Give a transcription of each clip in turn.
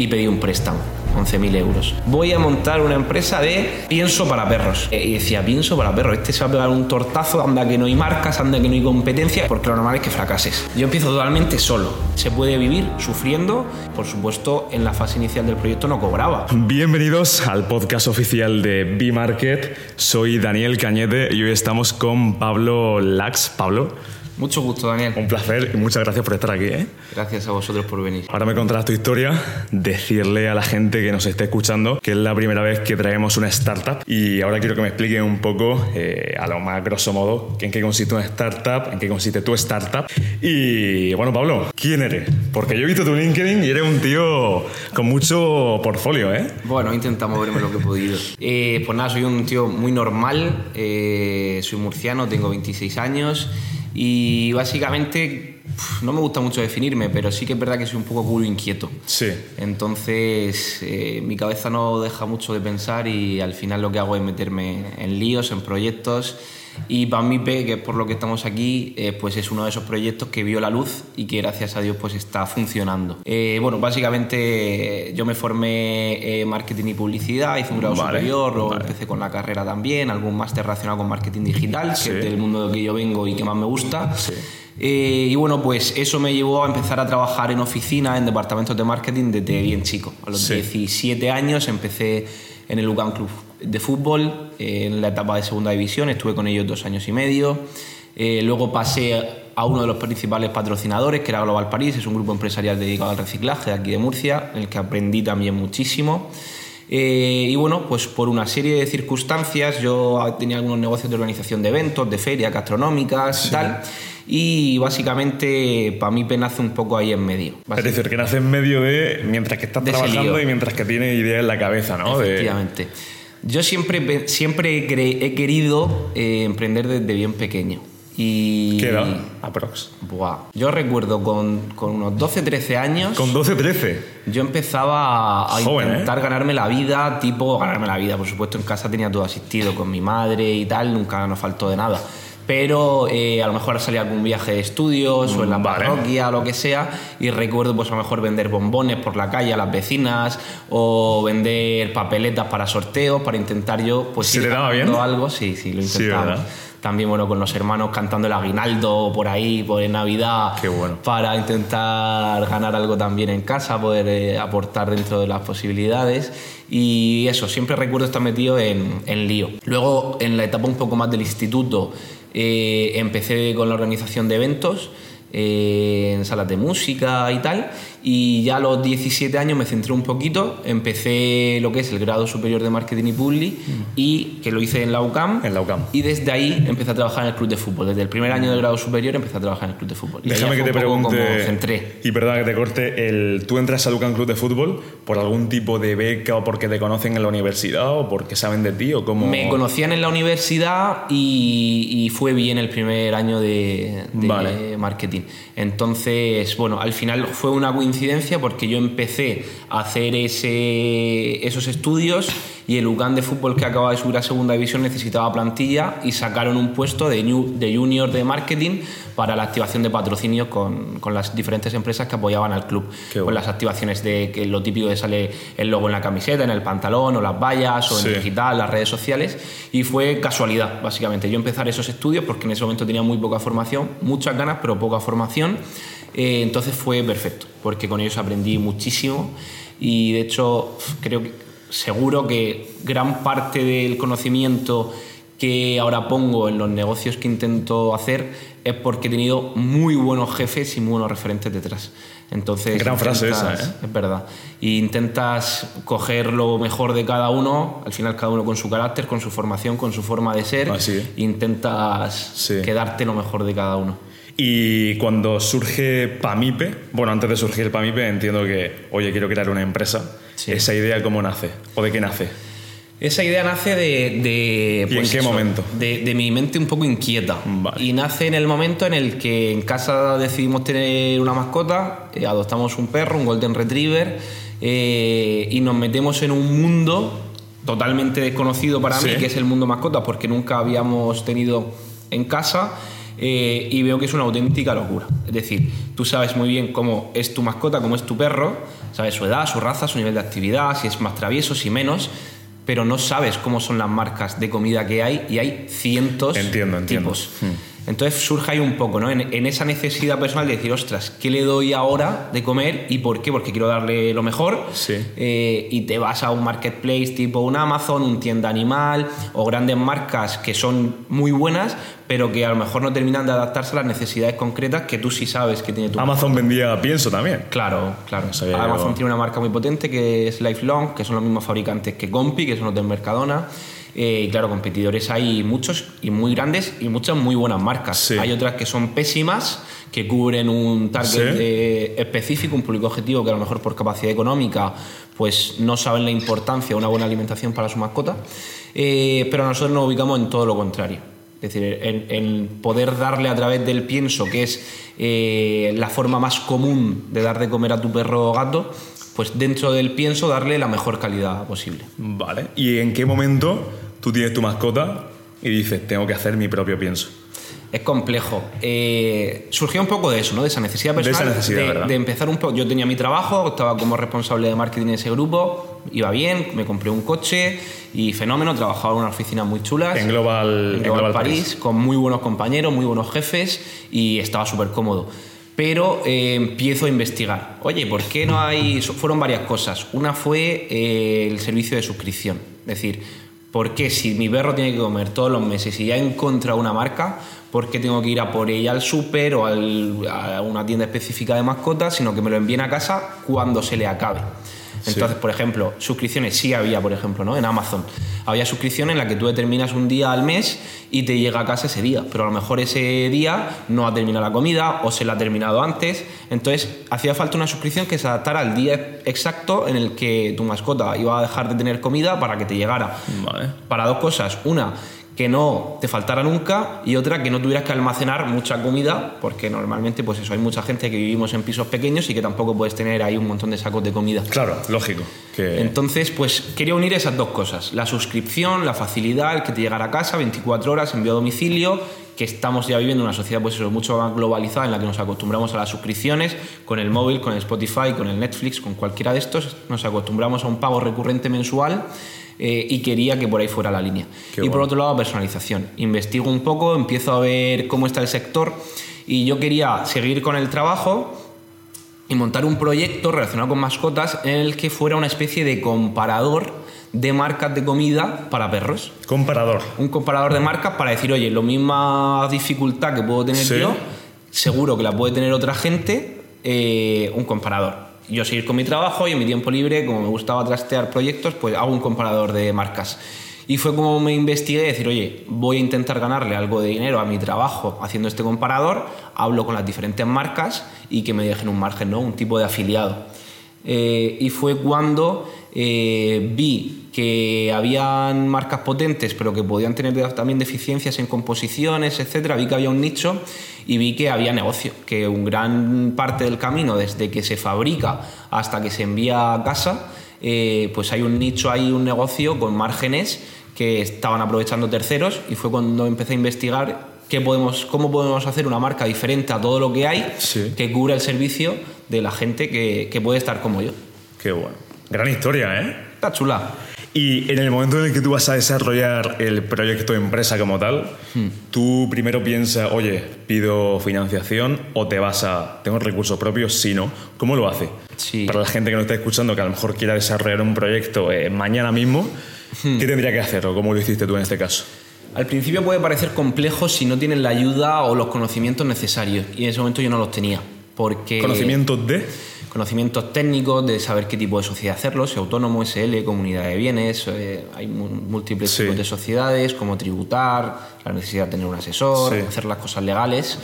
y pedí un préstamo. 11.000 euros. Voy a montar una empresa de pienso para perros. Eh, Y decía, pienso para perros. Este se va a pegar un tortazo, anda que no hay marcas, anda que no hay competencia, porque lo normal es que fracases. Yo empiezo totalmente solo. Se puede vivir sufriendo. Por supuesto, en la fase inicial del proyecto no cobraba. Bienvenidos al podcast oficial de B-Market. Soy Daniel Cañete y hoy estamos con Pablo Lax. Pablo, Mucho gusto, Daniel. un placer y muchas gracias por estar aquí. ¿eh? Gracias a vosotros por venir. Ahora me contarás tu historia, decirle a la gente que nos esté escuchando que es la primera vez que traemos una startup y ahora quiero que me expliquen un poco, eh, a lo más grosso modo, en qué consiste una startup, en qué consiste tu startup. Y bueno, Pablo, ¿quién eres? Porque yo he visto tu LinkedIn y eres un tío con mucho portfolio, ¿eh? Bueno, intentamos moverme lo que he podido. Eh, pues nada, soy un tío muy normal, eh, soy murciano, tengo 26 años y básicamente no me gusta mucho definirme, pero sí que es verdad que soy un poco culo inquieto. Sí. Entonces, eh, mi cabeza no deja mucho de pensar y al final lo que hago es meterme en líos, en proyectos. Y PAMIPE, que es por lo que estamos aquí, eh, pues es uno de esos proyectos que vio la luz y que gracias a Dios pues está funcionando. Eh, bueno, básicamente yo me formé en marketing y publicidad, hice un grado Vale, superior, luego vale. empecé con la carrera también, algún máster relacionado con marketing digital, Sí. que es del mundo del que yo vengo y que más me gusta. Eh, y bueno, pues eso me llevó a empezar a trabajar en oficina, en departamentos de marketing desde bien chico. A los Sí. 17 años empecé en el UCAM Club de fútbol, eh, en la etapa de segunda división, estuve con ellos dos años y medio. Eh, luego pasé a uno de los principales patrocinadores, que era Global París, es un grupo empresarial dedicado al reciclaje de aquí de Murcia, en el que aprendí también muchísimo. Eh, y bueno, pues por una serie de circunstancias, yo tenía algunos negocios de organización de eventos, de ferias gastronómicas y tal. Y básicamente, para mí, nace un poco ahí en medio. Es decir, que nace en medio de mientras que estás De trabajando y mientras que tienes ideas en la cabeza, ¿no? De- Efectivamente. Yo siempre, siempre he, querido eh, emprender desde bien pequeño. Y. ¿Qué edad? Aprox. Buah. Yo recuerdo con, con unos 12, 13 años. Con 12, 13. Yo empezaba a, a Joven, ¿eh? intentar ganarme la vida, tipo ganarme la vida, por supuesto en casa tenía todo asistido con mi madre y tal, nunca nos faltó de nada. Pero eh, a lo mejor salía algún viaje de estudios o en la Vale. parroquia o lo que sea y recuerdo pues a lo mejor vender bombones por la calle a las vecinas o vender papeletas para sorteos para intentar yo pues ¿Se ir te daba bien? algo, sí, sí, lo Sí, intentaba. ¿verdad? También bueno con los hermanos cantando el aguinaldo por ahí, por en Navidad Qué bueno. para intentar ganar algo también en casa, poder eh, aportar dentro de las posibilidades. Y eso, siempre recuerdo estar metido en, en lío. Luego, en la etapa un poco más del instituto, eh, empecé con la organización de eventos. eh, en salas de música y tal y ya a los 17 años me centré un poquito empecé lo que es el grado superior de marketing y publi y que lo hice en la UCAM En la UCAM. y desde ahí empecé a trabajar en el club de fútbol desde el primer año de grado superior empecé a trabajar en el club de fútbol Y Déjame que te pregunte. centré Y perdona que te corte. El, ¿Tú entras a Lucan Club de Fútbol por algún tipo de beca o porque te conocen en la universidad o porque saben de ti o cómo? Me conocían en la universidad y, y fue bien el primer año de, de Vale. marketing. Entonces, bueno, al final fue una coincidencia porque yo empecé a hacer ese, esos estudios y el UCAN de fútbol que acababa de subir a segunda división necesitaba plantilla y sacaron un puesto de, new- de junior de marketing para la activación de patrocinios con, con las diferentes empresas que apoyaban al club. Qué Con bueno. las activaciones de que lo típico de sale el logo en la camiseta, en el pantalón o las vallas o en Sí. digital, las redes sociales y fue casualidad básicamente. Yo empezar esos estudios porque en ese momento tenía muy poca formación, muchas ganas pero poca formación, eh, entonces fue perfecto porque con ellos aprendí muchísimo y de hecho creo que seguro que gran parte del conocimiento que ahora pongo en los negocios que intento hacer es porque he tenido muy buenos jefes y muy buenos referentes detrás. Entonces, Gran frase esa, ¿eh? es verdad. Y intentas coger lo mejor de cada uno, al final cada uno con su carácter, con su formación, con su forma de ser. Así. Intentas Sí. quedarte lo mejor de cada uno. Y cuando surge PAMIPE, bueno, antes de surgir PAMIPE entiendo que, oye, quiero crear una empresa. Sí. ¿Esa idea cómo nace? ¿O de qué nace? Esa idea nace de... de, ¿Y en qué momento? De, de mi mente un poco inquieta. Vale. Y nace en el momento en el que en casa decidimos tener una mascota, eh, adoptamos un perro, un Golden Retriever, eh, y nos metemos en un mundo totalmente desconocido para mí, Sí. que es el mundo mascotas, porque nunca habíamos tenido en casa. Eh, y veo que es una auténtica locura. Es decir, tú sabes muy bien cómo es tu mascota, cómo es tu perro, Sabes su edad, su raza, su nivel de actividad, si es más travieso, si menos, pero no sabes cómo son las marcas de comida que hay y hay cientos entiendo, entiendo. tipos. Entonces surge ahí un poco, ¿no? En, en, esa necesidad personal de decir, ostras, ¿qué le doy ahora de comer y por qué? Porque quiero darle lo mejor. Sí. Eh, y te vas a un marketplace tipo un Amazon, un tienda animal o grandes marcas que son muy buenas, pero que a lo mejor no terminan de adaptarse a las necesidades concretas que tú sí sabes que tiene tu Amazon vendía pienso también. Claro, claro. No Amazon tiene una marca muy potente que es Lifelong, que son los mismos fabricantes que Compi, que son los del Mercadona. Eh, y claro, competidores hay muchos y muy grandes y muchas muy buenas marcas. Sí. Hay otras que son pésimas, que cubren un target Sí. eh, específico, un público objetivo que a lo mejor por capacidad económica pues no saben la importancia de una buena alimentación para su mascota. Eh, pero nosotros nos ubicamos en todo lo contrario. Es decir, en, en poder darle a través del pienso, que es eh, la forma más común de dar de comer a tu perro o gato, pues dentro del pienso darle la mejor calidad posible. Vale. ¿Y en qué momento tú tienes tu mascota y dices, tengo que hacer mi propio pienso? Es complejo. Eh, surgió un poco de eso, ¿no? De esa necesidad De esa personal. necesidad, de empezar un poco. Yo tenía mi trabajo, estaba como responsable de marketing en ese grupo, iba bien, me compré un coche y fenómeno, trabajaba en una oficina muy chula. En Global, en Global París, con muy buenos compañeros, muy buenos jefes y estaba súper cómodo. Pero eh, empiezo a investigar. Oye, ¿por qué no hay...? Fueron varias cosas. Una fue eh, el servicio de suscripción. Es decir, ¿por qué si mi perro tiene que comer todos los meses y ya he encontrado una marca, por qué tengo que ir a por ella al súper o a una tienda específica de mascotas, sino que me lo envíen a casa cuando se le acabe? Entonces, por ejemplo, suscripciones sí había, por ejemplo, ¿no? En Amazon. Había suscripción en la que tú determinas un día al mes y te llega a casa ese día, pero a lo mejor ese día no ha terminado la comida o se la ha terminado antes. Entonces, hacía falta una suscripción que se adaptara al día exacto en el que tu mascota iba a dejar de tener comida para que te llegara. Vale. Para dos cosas. Una, que no te faltara nunca y otra, que no tuvieras que almacenar mucha comida, porque normalmente, pues eso, hay mucha gente que vivimos en pisos pequeños y que tampoco puedes tener ahí un montón de sacos de comida. Claro, lógico. Que... Entonces, pues quería unir esas dos cosas, la suscripción, la facilidad, el que te llegara a casa 24 horas, envío a domicilio, que estamos ya viviendo una sociedad pues eso, mucho más globalizada en la que nos acostumbramos a las suscripciones, con el móvil, con el Spotify, con el Netflix, con cualquiera de estos, nos acostumbramos a un pago recurrente mensual eh, y quería que por ahí fuera la línea. Qué y por otro lado, personalización. Investigo un poco, empiezo a ver cómo está el sector y yo quería seguir con el trabajo, y montar un proyecto relacionado con mascotas en el que fuera una especie de comparador de marcas de comida para perros. Comparador. Un comparador de marcas para decir, oye, lo misma dificultad que puedo tener Sí. yo, seguro que la puede tener otra gente, eh, un comparador. Yo seguir con mi trabajo y en mi tiempo libre, como me gustaba trastear proyectos, pues hago un comparador de marcas. Y fue como me investigué, decir, oye, voy a intentar ganarle algo de dinero a mi trabajo haciendo este comparador, hablo con las diferentes marcas y que me dejen un margen, ¿no? Un tipo de afiliado. Eh, y fue cuando eh, vi que habían marcas potentes, pero que podían tener también deficiencias en composiciones, etcétera. Vi que había un nicho y vi que había negocio, que un gran parte del camino, desde que se fabrica hasta que se envía a casa, eh, pues hay un nicho ahí, un negocio con márgenes que estaban aprovechando terceros y fue cuando empecé a investigar qué podemos, cómo podemos hacer una marca diferente a todo lo que hay Sí. que cubra el servicio de la gente que, que puede estar como yo. Qué bueno. Gran historia, ¿eh? Está chula. Y en el momento en el que tú vas a desarrollar el proyecto de empresa como tal, Hmm. tú primero piensas, oye, pido financiación o te vas a, tengo recursos propios, si no, ¿cómo lo hace? Sí. Para la gente que nos está escuchando, que a lo mejor quiera desarrollar un proyecto eh, mañana mismo, Hmm. ¿qué tendría que hacer o cómo lo hiciste tú en este caso? Al principio puede parecer complejo si no tienes la ayuda o los conocimientos necesarios. Y en ese momento yo no los tenía. Porque Conocimientos de... conocimientos técnicos de saber qué tipo de sociedad hacerlo, si autónomo, SL, comunidad de bienes, eh, hay múltiples Sí. tipos de sociedades, cómo tributar, la necesidad de tener un asesor, Sí. hacer las cosas legales,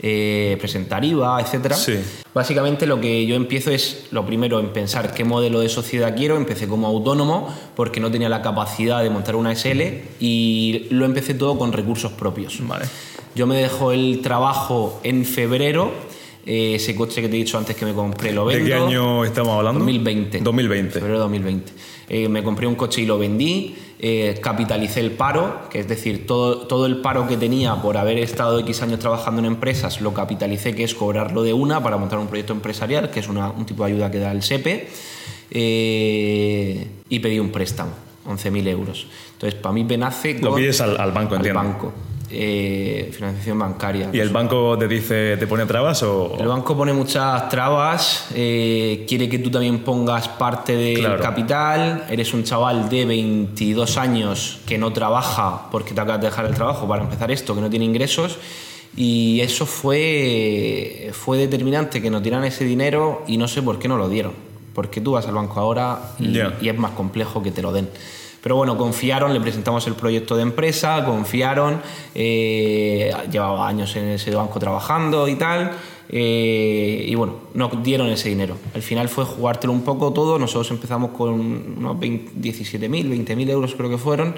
eh, presentar IVA, etcétera. Sí. Básicamente lo que yo empiezo es lo primero en pensar qué modelo de sociedad quiero. Empecé como autónomo porque no tenía la capacidad de montar una SL y lo empecé todo con recursos propios. Vale. Yo me dejo el trabajo en febrero Eh, ese coche que te he dicho antes que me compré lo ¿De vendo. qué año estamos hablando? 2020. 2020. Febrero de 2020. Eh, me compré un coche y lo vendí, eh, capitalicé el paro, que es decir, todo, todo el paro que tenía por haber estado X años trabajando en empresas, lo capitalicé, que es cobrarlo de una para montar un proyecto empresarial, que es una- un tipo de ayuda que da el SEPE, y pedí un préstamo, 11.000 euros. Entonces, para mí nace Lo pides al, al banco, al entiendo. banco, eh, financiación bancaria. ¿Y el banco te dice, te pone trabas o...? El banco pone muchas trabas, eh, quiere que tú también pongas parte del Claro. capital, eres un chaval de 22 años que no trabaja porque te acabas de dejar el trabajo para empezar esto, que no tiene ingresos, y eso fue, fue determinante que nos dieran ese dinero y no sé por qué no lo dieron, porque tú vas al banco ahora y es más complejo que te lo den. Pero bueno, confiaron, le presentamos el proyecto de empresa, confiaron, eh, llevaba años en ese banco trabajando y tal, eh, y bueno, nos dieron ese dinero. Al final fue jugártelo un poco todo, nosotros empezamos con unos 20 17.000, 20.000 euros creo que fueron,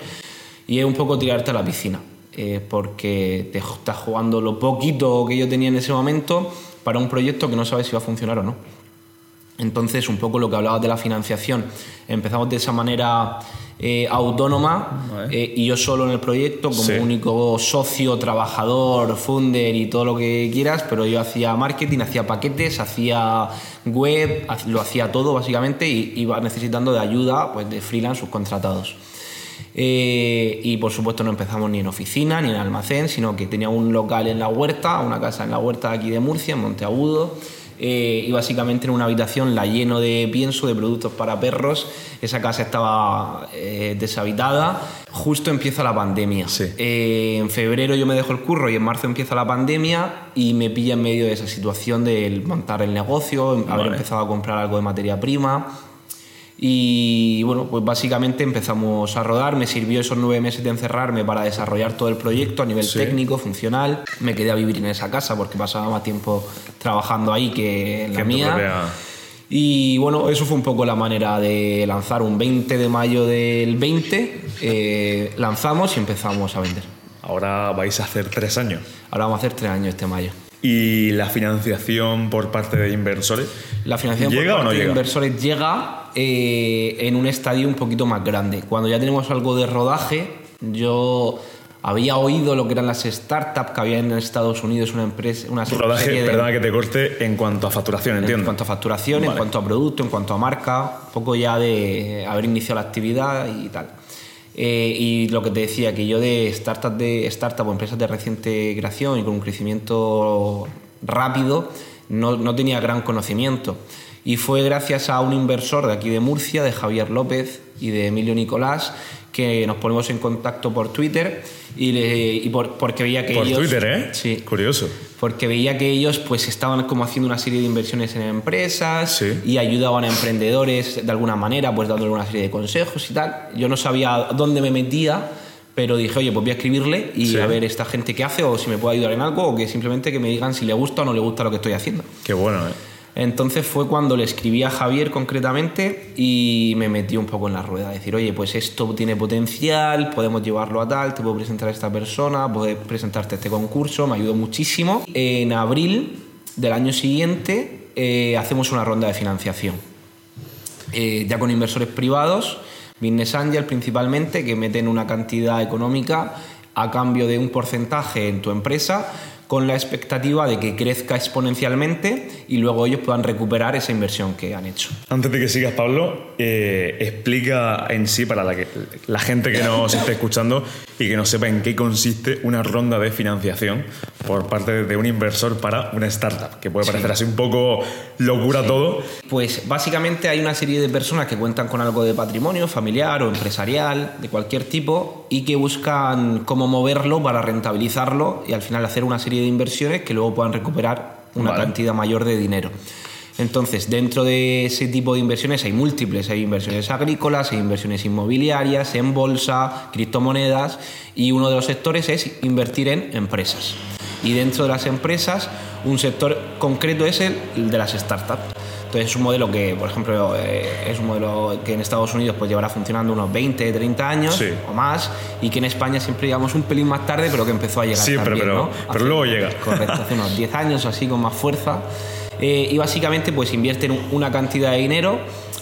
y es un poco tirarte a la piscina, eh, porque te estás jugando lo poquito que yo tenía en ese momento para un proyecto que no sabes si va a funcionar o no. Entonces, un poco lo que hablabas de la financiación, empezamos de esa manera eh, autónoma Vale. eh, y yo solo en el proyecto como Sí. único socio, trabajador, funder y todo lo que quieras, pero yo hacía marketing, hacía paquetes, hacía web, lo hacía todo básicamente y iba necesitando de ayuda pues, de freelance subcontratados. Eh, y por supuesto no empezamos ni en oficina ni en almacén, sino que tenía un local en la huerta, una casa en la huerta aquí de Murcia, en Monteagudo. Eh, y básicamente en una habitación la lleno de pienso, de productos para perros. Esa casa estaba eh, deshabitada. Justo empieza la pandemia. Sí. Eh, en febrero yo me dejo el curro y en marzo empieza la pandemia y me pilla en medio de esa situación de montar el negocio, haber Vale. empezado a comprar algo de materia prima. Y bueno, pues básicamente empezamos a rodar. Me sirvió esos nueve meses de encerrarme para desarrollar todo el proyecto a nivel Sí. técnico, funcional. Me quedé a vivir en esa casa porque pasaba más tiempo trabajando ahí que en la mía. propia- Y bueno, eso fue un poco la manera de lanzar. Un 20 de mayo del 20 eh, lanzamos y empezamos a vender. Ahora vais a hacer tres años. Ahora vamos a hacer tres años este mayo. ¿Y la financiación por parte de inversores? La financiación por ¿Llega o parte no de llega? inversores llega eh, en un estadio un poquito más grande. Cuando ya tenemos algo de rodaje, yo había oído lo que eran las startups que había en Estados Unidos, una empresa, una Rodaje, serie de- perdona que te corte, en cuanto a facturación, entiendo. en cuanto a facturación, en Vale. cuanto a producto, en cuanto a marca, un poco ya de haber iniciado la actividad y tal. Eh, y lo que te decía, que yo de startup, de startup o empresas de reciente creación y con un crecimiento rápido, no, no tenía gran conocimiento. Y fue gracias a un inversor de aquí de Murcia, de Javier López y de Emilio Nicolás, que nos ponemos en contacto por Twitter y, le- y por- porque veía que Por ellos... Twitter, ¿eh? Sí, Curioso. porque veía que ellos pues estaban como haciendo una serie de inversiones en empresas Sí. y ayudaban a emprendedores de alguna manera, pues dándole una serie de consejos y tal. Yo no sabía dónde me metía, pero dije, oye, pues voy a escribirle y Sí. a ver esta gente qué hace o si me puede ayudar en algo o que simplemente que me digan si le gusta o no le gusta lo que estoy haciendo. Qué bueno, ¿eh? Entonces fue cuando le escribí a Javier concretamente y me metí un poco en la rueda. Decir, oye, pues esto tiene potencial, podemos llevarlo a tal, te puedo presentar a esta persona, puedes presentarte a este concurso, me ayudó muchísimo. En abril del año siguiente eh, hacemos una ronda de financiación. Eh, ya con inversores privados, Business Angel principalmente, que meten una cantidad económica a cambio de un porcentaje en tu empresa con la expectativa de que crezca exponencialmente y luego ellos puedan recuperar esa inversión que han hecho. Antes de que sigas, Pablo, eh, explica en sí para la, que, la gente que nos esté escuchando y que no sepa en qué consiste una ronda de financiación por parte de un inversor para una startup, que puede parecer así un poco locura todo. Pues básicamente hay una serie de personas que cuentan con algo de patrimonio familiar o empresarial, de cualquier tipo, y que buscan cómo moverlo para rentabilizarlo y al final hacer una serie de inversiones que luego puedan recuperar una Vale. cantidad mayor de dinero. Entonces, dentro de ese tipo de inversiones hay múltiples, hay inversiones agrícolas, hay inversiones inmobiliarias, en bolsa, criptomonedas, y uno de los sectores es invertir en empresas. Y dentro de las empresas, un sector concreto es el de las startups. Entonces es un modelo que, por ejemplo, eh, es un modelo que en Estados Unidos pues llevará funcionando unos 20, 30 años o más y que en España siempre llegamos un pelín más tarde, pero que empezó a llegar Sí, también, pero, ¿no? pero, pero luego llega. Correcto, hace unos 10 años o así con más fuerza. Eh, y básicamente pues invierten una cantidad de dinero,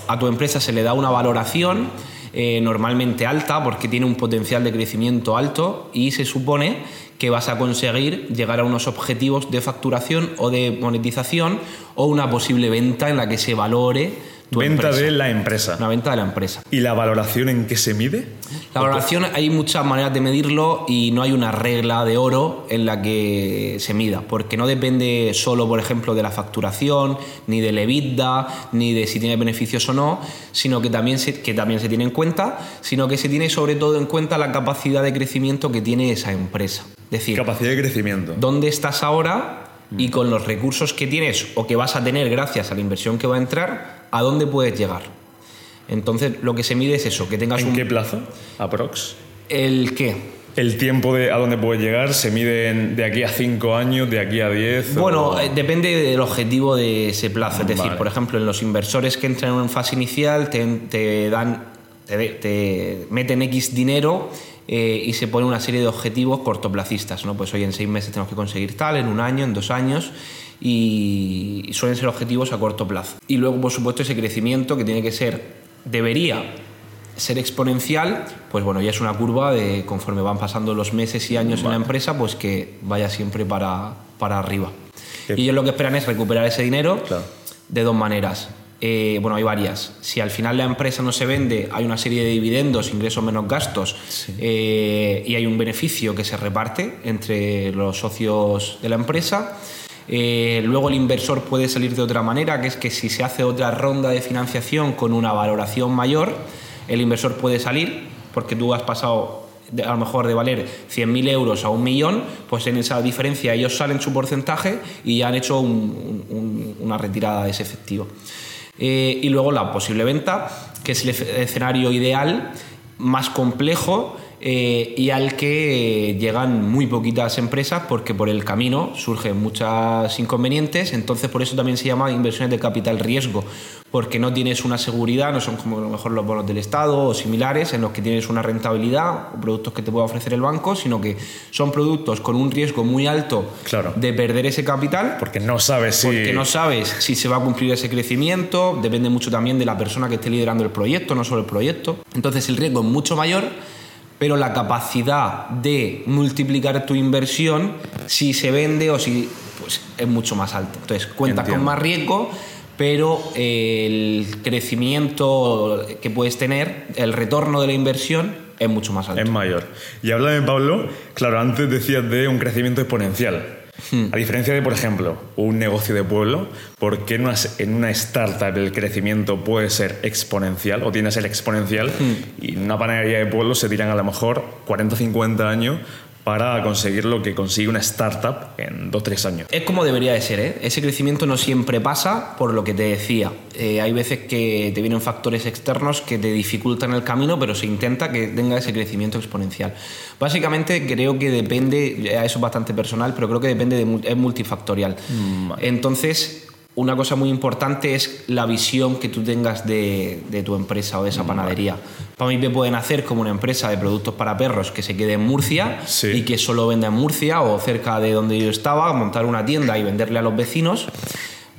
a tu empresa se le da una valoración eh, normalmente alta porque tiene un potencial de crecimiento alto y se supone que vas a conseguir llegar a unos objetivos de facturación o de monetización o una posible venta en la que se valore Venta empresa. de la empresa. Una venta de la empresa. ¿Y la valoración en qué se mide? La valoración hay muchas maneras de medirlo y no hay una regla de oro en la que se mida, porque no depende solo, por ejemplo, de la facturación, ni del EBITDA, ni de si tiene beneficios o no, sino que también se, que también se tiene en cuenta, sino que se tiene sobre todo en cuenta la capacidad de crecimiento que tiene esa empresa. Es decir, Capacidad de crecimiento. dónde estás ahora y con los recursos que tienes o que vas a tener gracias a la inversión que va a entrar, a dónde puedes llegar. Entonces, lo que se mide es eso, que tengas ¿En un... qué plazo? ¿Aprox? ¿El qué? ¿El tiempo de a dónde puedes llegar se mide en- de aquí a 5 años, de aquí a 10? Bueno, o- eh, depende del objetivo de ese plazo. Es decir, Vale. por ejemplo, en los inversores que entran en fase inicial te, te dan, te meten X dinero eh, y se pone una serie de objetivos cortoplacistas. ¿no? Pues hoy en seis meses tenemos que conseguir tal, en un año, en dos años. Y y suelen ser objetivos a corto plazo. Y luego, por supuesto, ese crecimiento que tiene que ser, debería ser exponencial, pues bueno, ya es una curva de conforme van pasando los meses y años en la empresa, pues que vaya siempre para, para arriba. Qué- Y ellos lo que esperan es recuperar ese dinero Claro. de dos maneras. Eh, bueno, hay varias. Si al final la empresa no se vende, hay una serie de dividendos, ingresos menos gastos, eh, y hay un beneficio que se reparte entre los socios de la empresa. Eh, luego el inversor puede salir de otra manera, que es que si se hace otra ronda de financiación con una valoración mayor, el inversor puede salir porque tú has pasado de- a lo mejor de valer 100.000 euros a un millón, pues en esa diferencia ellos salen su porcentaje y ya han hecho un- un- una retirada de ese efectivo. Eh, y luego la posible venta, que es el escenario ideal, más complejo eh, y al que llegan muy poquitas empresas porque por el camino surgen muchos inconvenientes, entonces por eso también se llama inversiones de capital riesgo, porque no tienes una seguridad, no son como a lo mejor los bonos del Estado o similares en los que tienes una rentabilidad o productos que te pueda ofrecer el banco, sino que son productos con un riesgo muy alto Claro. de perder ese capital Porque no sabes si... porque no sabes si se va a cumplir ese crecimiento, depende mucho también de la persona que esté liderando el proyecto, no solo el proyecto. Entonces el riesgo es mucho mayor, pero la capacidad de multiplicar tu inversión, si se vende o si pues, es mucho más alta. Entonces cuentas Entiendo. con más riesgo, pero el crecimiento que puedes tener, el retorno de la inversión es mucho más alto. Es mayor. Y háblame, Pablo, claro, antes decías de un crecimiento exponencial. Hmm. A diferencia de, por ejemplo, un negocio de pueblo, ¿por qué en una, en una startup el crecimiento puede ser exponencial o tiene que ser exponencial? Hmm. Y en una panadería de pueblo se tiran a lo mejor 40 o 50 años para conseguir lo que consigue una startup en 2-3 años. Es como debería de ser, ¿eh? Ese crecimiento no siempre pasa por lo que te decía. Eh, hay veces que te vienen factores externos que te dificultan el camino, pero se intenta que tenga ese crecimiento exponencial. Básicamente creo que depende, eso es bastante personal, pero creo que depende de, es multifactorial. Entonces, una cosa muy importante es la visión que tú tengas de, de tu empresa o de esa panadería. Para mí me pueden hacer como una empresa de productos para perros que se quede en Murcia Sí. y que solo venda en Murcia o cerca de donde yo estaba, montar una tienda y venderle a los vecinos,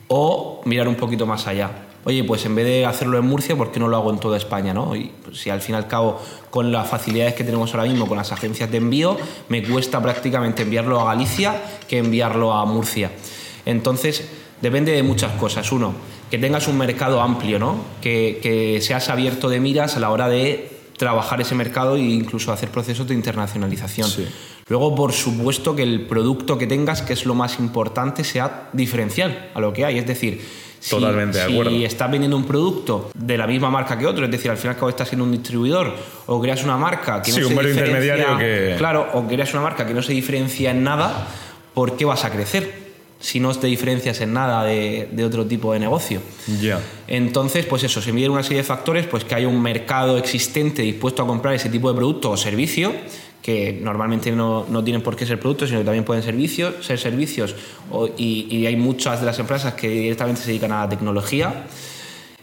o mirar un poquito más allá. Oye, pues en vez de hacerlo en Murcia, ¿por qué no lo hago en toda España? ¿no? Y pues, si al fin y al cabo, con las facilidades que tenemos ahora mismo con las agencias de envío, me cuesta prácticamente enviarlo a Galicia que enviarlo a Murcia. Entonces, depende de muchas cosas. Uno, que tengas un mercado amplio, ¿no? que, que seas abierto de miras a la hora de trabajar ese mercado e incluso hacer procesos de internacionalización. Sí. Luego, por supuesto, que el producto que tengas, que es lo más importante, sea diferencial a lo que hay. Es decir, si, Totalmente si estás vendiendo un producto de la misma marca que otro, es decir, al fin y al cabo estás siendo un distribuidor, o creas una marca que no un se diferencia, intermediario que- Claro, o creas una marca que no se diferencia en nada, ¿por qué vas a crecer? Si no te diferencias en nada de, de otro tipo de negocio. Entonces, pues eso, se miden una serie de factores, pues que haya un mercado existente dispuesto a comprar ese tipo de producto o servicio, que normalmente no, no, tienen por qué ser productos, sino que también pueden servicios, ser servicios, y, y, hay muchas de las empresas que directamente se dedican a la tecnología.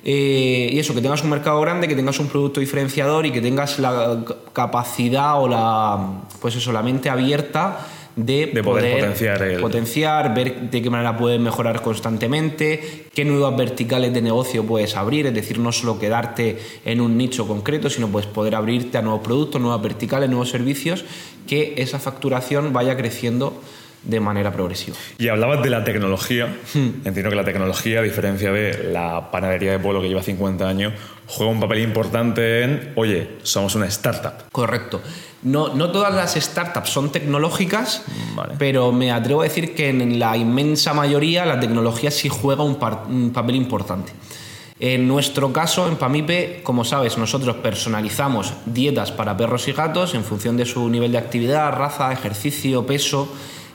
Eh, y eso, que tengas un mercado grande, que tengas un producto diferenciador y que tengas la capacidad o la, pues eso, la mente abierta de, poder, potenciar, potenciar, ver de qué manera puedes mejorar constantemente, qué nuevas verticales de negocio puedes abrir, es decir, no solo quedarte en un nicho concreto, sino puedes poder abrirte a nuevos productos, nuevas verticales, nuevos servicios, que esa facturación vaya creciendo de manera progresiva. Y hablabas de la tecnología. Hmm. Entiendo que la tecnología, a diferencia de la panadería de pueblo que lleva 50 años, juega un papel importante en, oye, somos una startup. Correcto. No, no todas las startups son tecnológicas, pero me atrevo a decir que en la inmensa mayoría la tecnología sí juega un, un papel importante. En nuestro caso, en Pamipe, como sabes, nosotros personalizamos dietas para perros y gatos en función de su nivel de actividad, raza, ejercicio, peso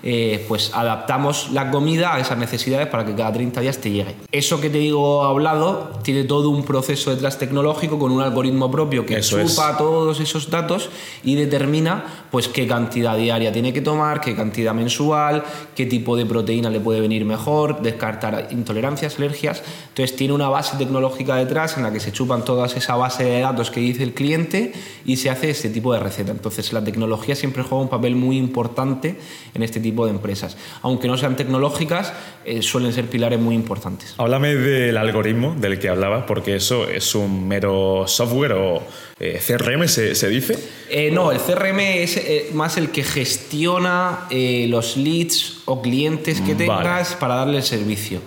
eh, pues adaptamos la comida a esas necesidades para que cada 30 días te llegue. Eso que te digo hablado tiene todo un proceso detrás tecnológico con un algoritmo propio que chupa todos esos datos y determina pues qué cantidad diaria tiene que tomar, qué cantidad mensual, qué tipo de proteína le puede venir mejor, descartar intolerancias, alergias. Entonces tiene una base tecnológica detrás en la que se chupan todas esa base de datos que dice el cliente y se hace este tipo de receta. Entonces la tecnología siempre juega un papel muy importante en este tipo de empresas. Aunque no sean tecnológicas, eh, suelen ser pilares muy importantes. Háblame del algoritmo del que hablabas, porque eso es un mero software o eh, CRM, ¿se, dice? Eh, no, el CRM es más el que gestiona los leads o clientes que tengas para darle el servicio.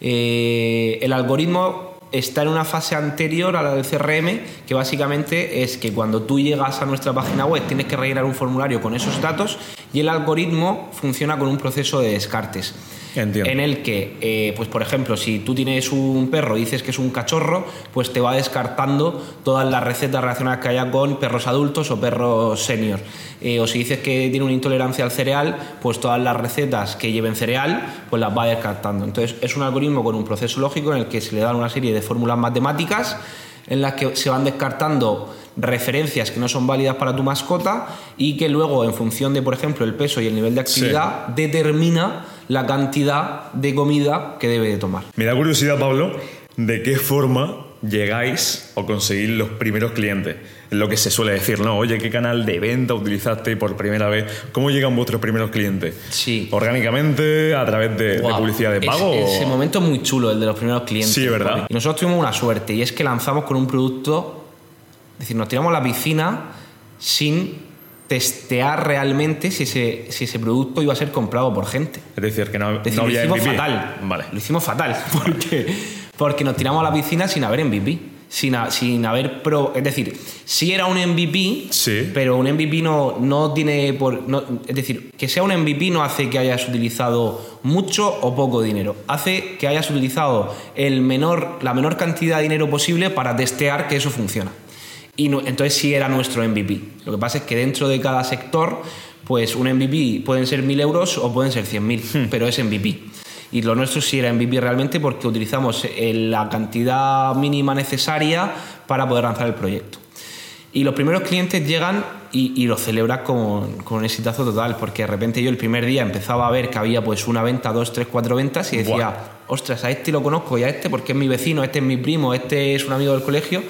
el algoritmo está en una fase anterior a la del CRM, que básicamente es que cuando tú llegas a nuestra página web tienes que rellenar un formulario con esos datos y el algoritmo funciona con un proceso de descartes. En el que, eh, pues por ejemplo, si tú tienes un perro y dices que es un cachorro, pues te va descartando todas las recetas relacionadas que haya con perros adultos o perros senior. Eh, o si dices que tiene una intolerancia al cereal, pues todas las recetas que lleven cereal, pues las va descartando. Entonces es un algoritmo con un proceso lógico en el que se le dan una serie de fórmulas matemáticas en las que se van descartando referencias que no son válidas para tu mascota y que luego, en función de, por ejemplo, el peso y el nivel de actividad, determina la cantidad de comida que debe de tomar. Me da curiosidad, Pablo, de qué forma llegáis o conseguís los primeros clientes. Es lo que se suele decir, ¿no? Oye, ¿qué canal de venta utilizaste por primera vez? ¿Cómo llegan vuestros primeros clientes? Sí. ¿Orgánicamente? ¿A través de, publicidad de pago? Es, ese momento muy chulo, el de los primeros clientes. Sí, ¿verdad? Y nosotros tuvimos una suerte y es que lanzamos con un producto es decir, nos tiramos a la piscina sin testear realmente si ese, si ese producto iba a ser comprado por gente. Es decir, que no, no lo hicimos fatal. Vale. Lo hicimos fatal. Porque, porque nos tiramos a la piscina sin haber MVP. Sin, sin haber pro, es decir, sí era un MVP, sí. pero un MVP no, no tiene por. es decir, que sea un MVP no hace que hayas utilizado mucho o poco dinero. Hace que hayas utilizado el menor, la menor cantidad de dinero posible para testear que eso funciona. Y entonces sí era nuestro MVP. Lo que pasa es que dentro de cada sector, pues un MVP pueden ser 1.000 euros o pueden ser 100.000, hmm. pero es MVP. Y lo nuestro sí era MVP realmente porque utilizamos eh, la cantidad mínima necesaria para poder lanzar el proyecto. Y los primeros clientes llegan y, lo celebran con, con, un exitazo total, porque de repente yo el primer día empezaba a ver que había pues una venta, dos, tres, cuatro ventas y decía, ostras, a este lo conozco y a este porque es mi vecino, este es mi primo, este es un amigo del colegio,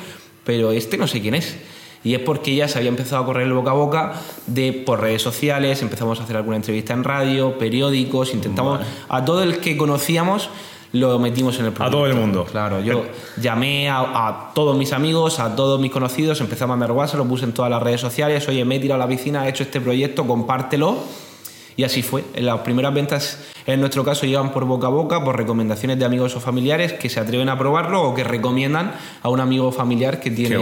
pero este no sé quién es. Y es porque ya se había empezado a correr el boca a boca de por redes sociales, empezamos a hacer alguna entrevista en radio, periódicos, intentamos a todo el que conocíamos lo metimos en el proyecto. A todo el mundo. Claro, yo llamé a, todos mis amigos, a todos mis conocidos, empecé a mandar WhatsApp, lo puse en todas las redes sociales, oye, me he tirado a la piscina, he hecho este proyecto, compártelo. Y así fue. Las primeras ventas en nuestro caso llegan por boca a boca, por recomendaciones de amigos o familiares que se atreven a probarlo o que recomiendan a un amigo o familiar que tiene,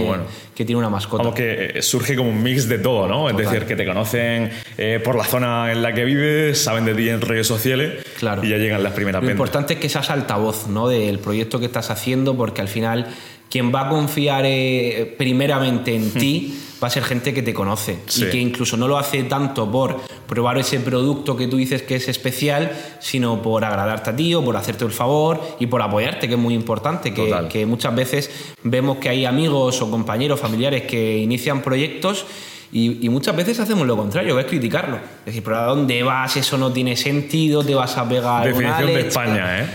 que tiene una mascota. Como que eh, surge como un mix de todo, ¿no? Es decir, que te conocen eh, por la zona en la que vives, saben de ti en redes sociales claro. y ya llegan las primeras Lo ventas. Lo importante es que seas altavoz ¿no? del proyecto que estás haciendo porque al final quien va a confiar eh, primeramente en ti va a ser gente que te conoce y que incluso no lo hace tanto por probar ese producto que tú dices que es especial, sino por agradarte a ti o por hacerte el favor y por apoyarte, que es muy importante, que, que muchas veces vemos que hay amigos o compañeros, familiares que inician proyectos Y, muchas veces hacemos lo contrario, que es criticarlo. Es decir, pero ¿a dónde vas? Eso no tiene sentido, te vas a pegar Definición de España, ¿eh?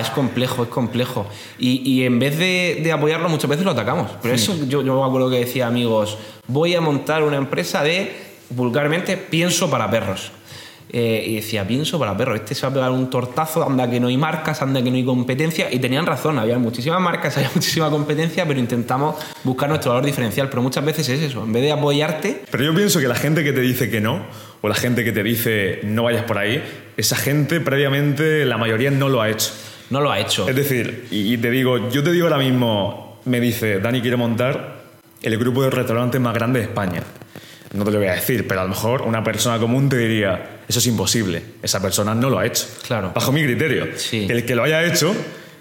es complejo, es complejo. Y, en vez de, apoyarlo, muchas veces lo atacamos. Pero eso yo, yo me acuerdo que decía, amigos, voy a montar una empresa de, vulgarmente, pienso para perros. Eh, y decía, pienso para perro, este se va a pegar un tortazo, anda que no hay marcas, anda que no hay competencia. Y tenían razón, había muchísimas marcas, había muchísima competencia, pero intentamos buscar nuestro valor diferencial. Pero muchas veces es eso, en vez de apoyarte. Pero yo pienso que la gente que te dice que no, o la gente que te dice no vayas por ahí, esa gente previamente, la mayoría no lo ha hecho. No lo ha hecho. Es decir, y te digo, yo te digo ahora mismo, me dice, Dani quiere montar el grupo de restaurantes más grande de España no te lo voy a decir, pero a lo mejor una persona común te diría, eso es imposible, esa persona no lo ha hecho. Claro. Bajo mi criterio. El que lo haya hecho,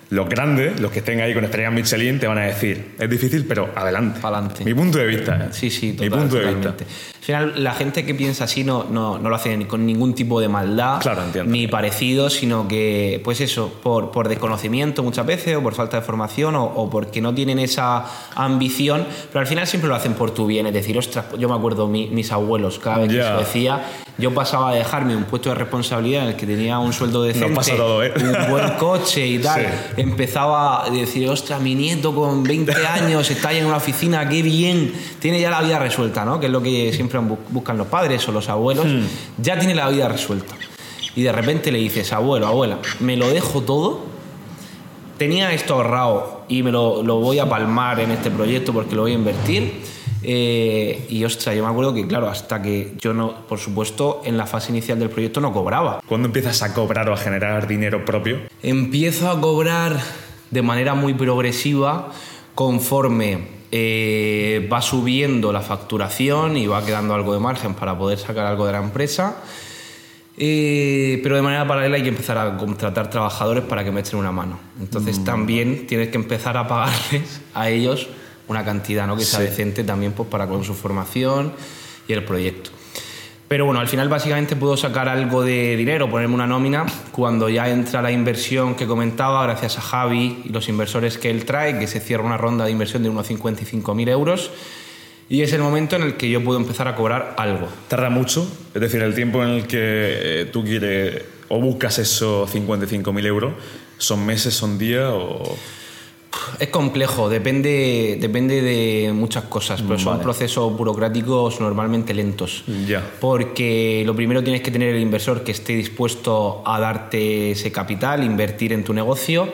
los grandes, los que estén ahí con estrellas Michelin, te van a decir, es difícil, pero adelante. Adelante. Mi punto de vista. ¿eh? Sí, sí, Mi punto de vista. Al final, la gente que piensa así no, no, no lo hace con ningún tipo de maldad, ni parecido, sino que, pues eso, por, por desconocimiento muchas veces, o por falta de formación, o, porque no tienen esa ambición, pero al final siempre lo hacen por tu bien. Es decir, ostras, yo me acuerdo mis abuelos, cada vez que se decía, yo pasaba a dejarme un puesto de responsabilidad en el que tenía un sueldo decente, ¿eh? un buen coche y tal. Empezaba a decir, ostras, mi nieto con 20 años está ahí en una oficina, qué bien, tiene ya la vida resuelta, ¿no? Que es lo que siempre buscan los padres o los abuelos, hmm. ya tiene la vida resuelta. Y de repente le dices, abuelo, abuela, me lo dejo todo, tenía esto ahorrado y me lo, voy a palmar en este proyecto porque lo voy a invertir. Eh, y ostras, yo me acuerdo que, claro, hasta que yo no, por supuesto, en la fase inicial del proyecto no cobraba. ¿Cuándo empiezas a cobrar o a generar dinero propio? Empiezo a cobrar de manera muy progresiva conforme eh, va subiendo la facturación y va quedando algo de margen para poder sacar algo de la empresa. Eh, pero de manera paralela hay que empezar a contratar trabajadores para que me echen una mano. Entonces mm. también tienes que empezar a pagarles a ellos una cantidad ¿no? que sea decente también pues, para con su formación y el proyecto. Pero bueno, al final básicamente puedo sacar algo de dinero, ponerme una nómina, cuando ya entra la inversión que comentaba, gracias a Javi y los inversores que él trae, que se cierra una ronda de inversión de unos 55.000 euros. Y es el momento en el que yo puedo empezar a cobrar algo. ¿Tarda mucho? Es decir, el tiempo en el que eh, tú quieres o buscas esos 55.000 euros, ¿son meses, son días o...? Es complejo, depende, depende de muchas cosas, pero son procesos burocráticos normalmente lentos. Ya. Porque lo primero tienes que tener el inversor que esté dispuesto a darte ese capital, invertir en tu negocio,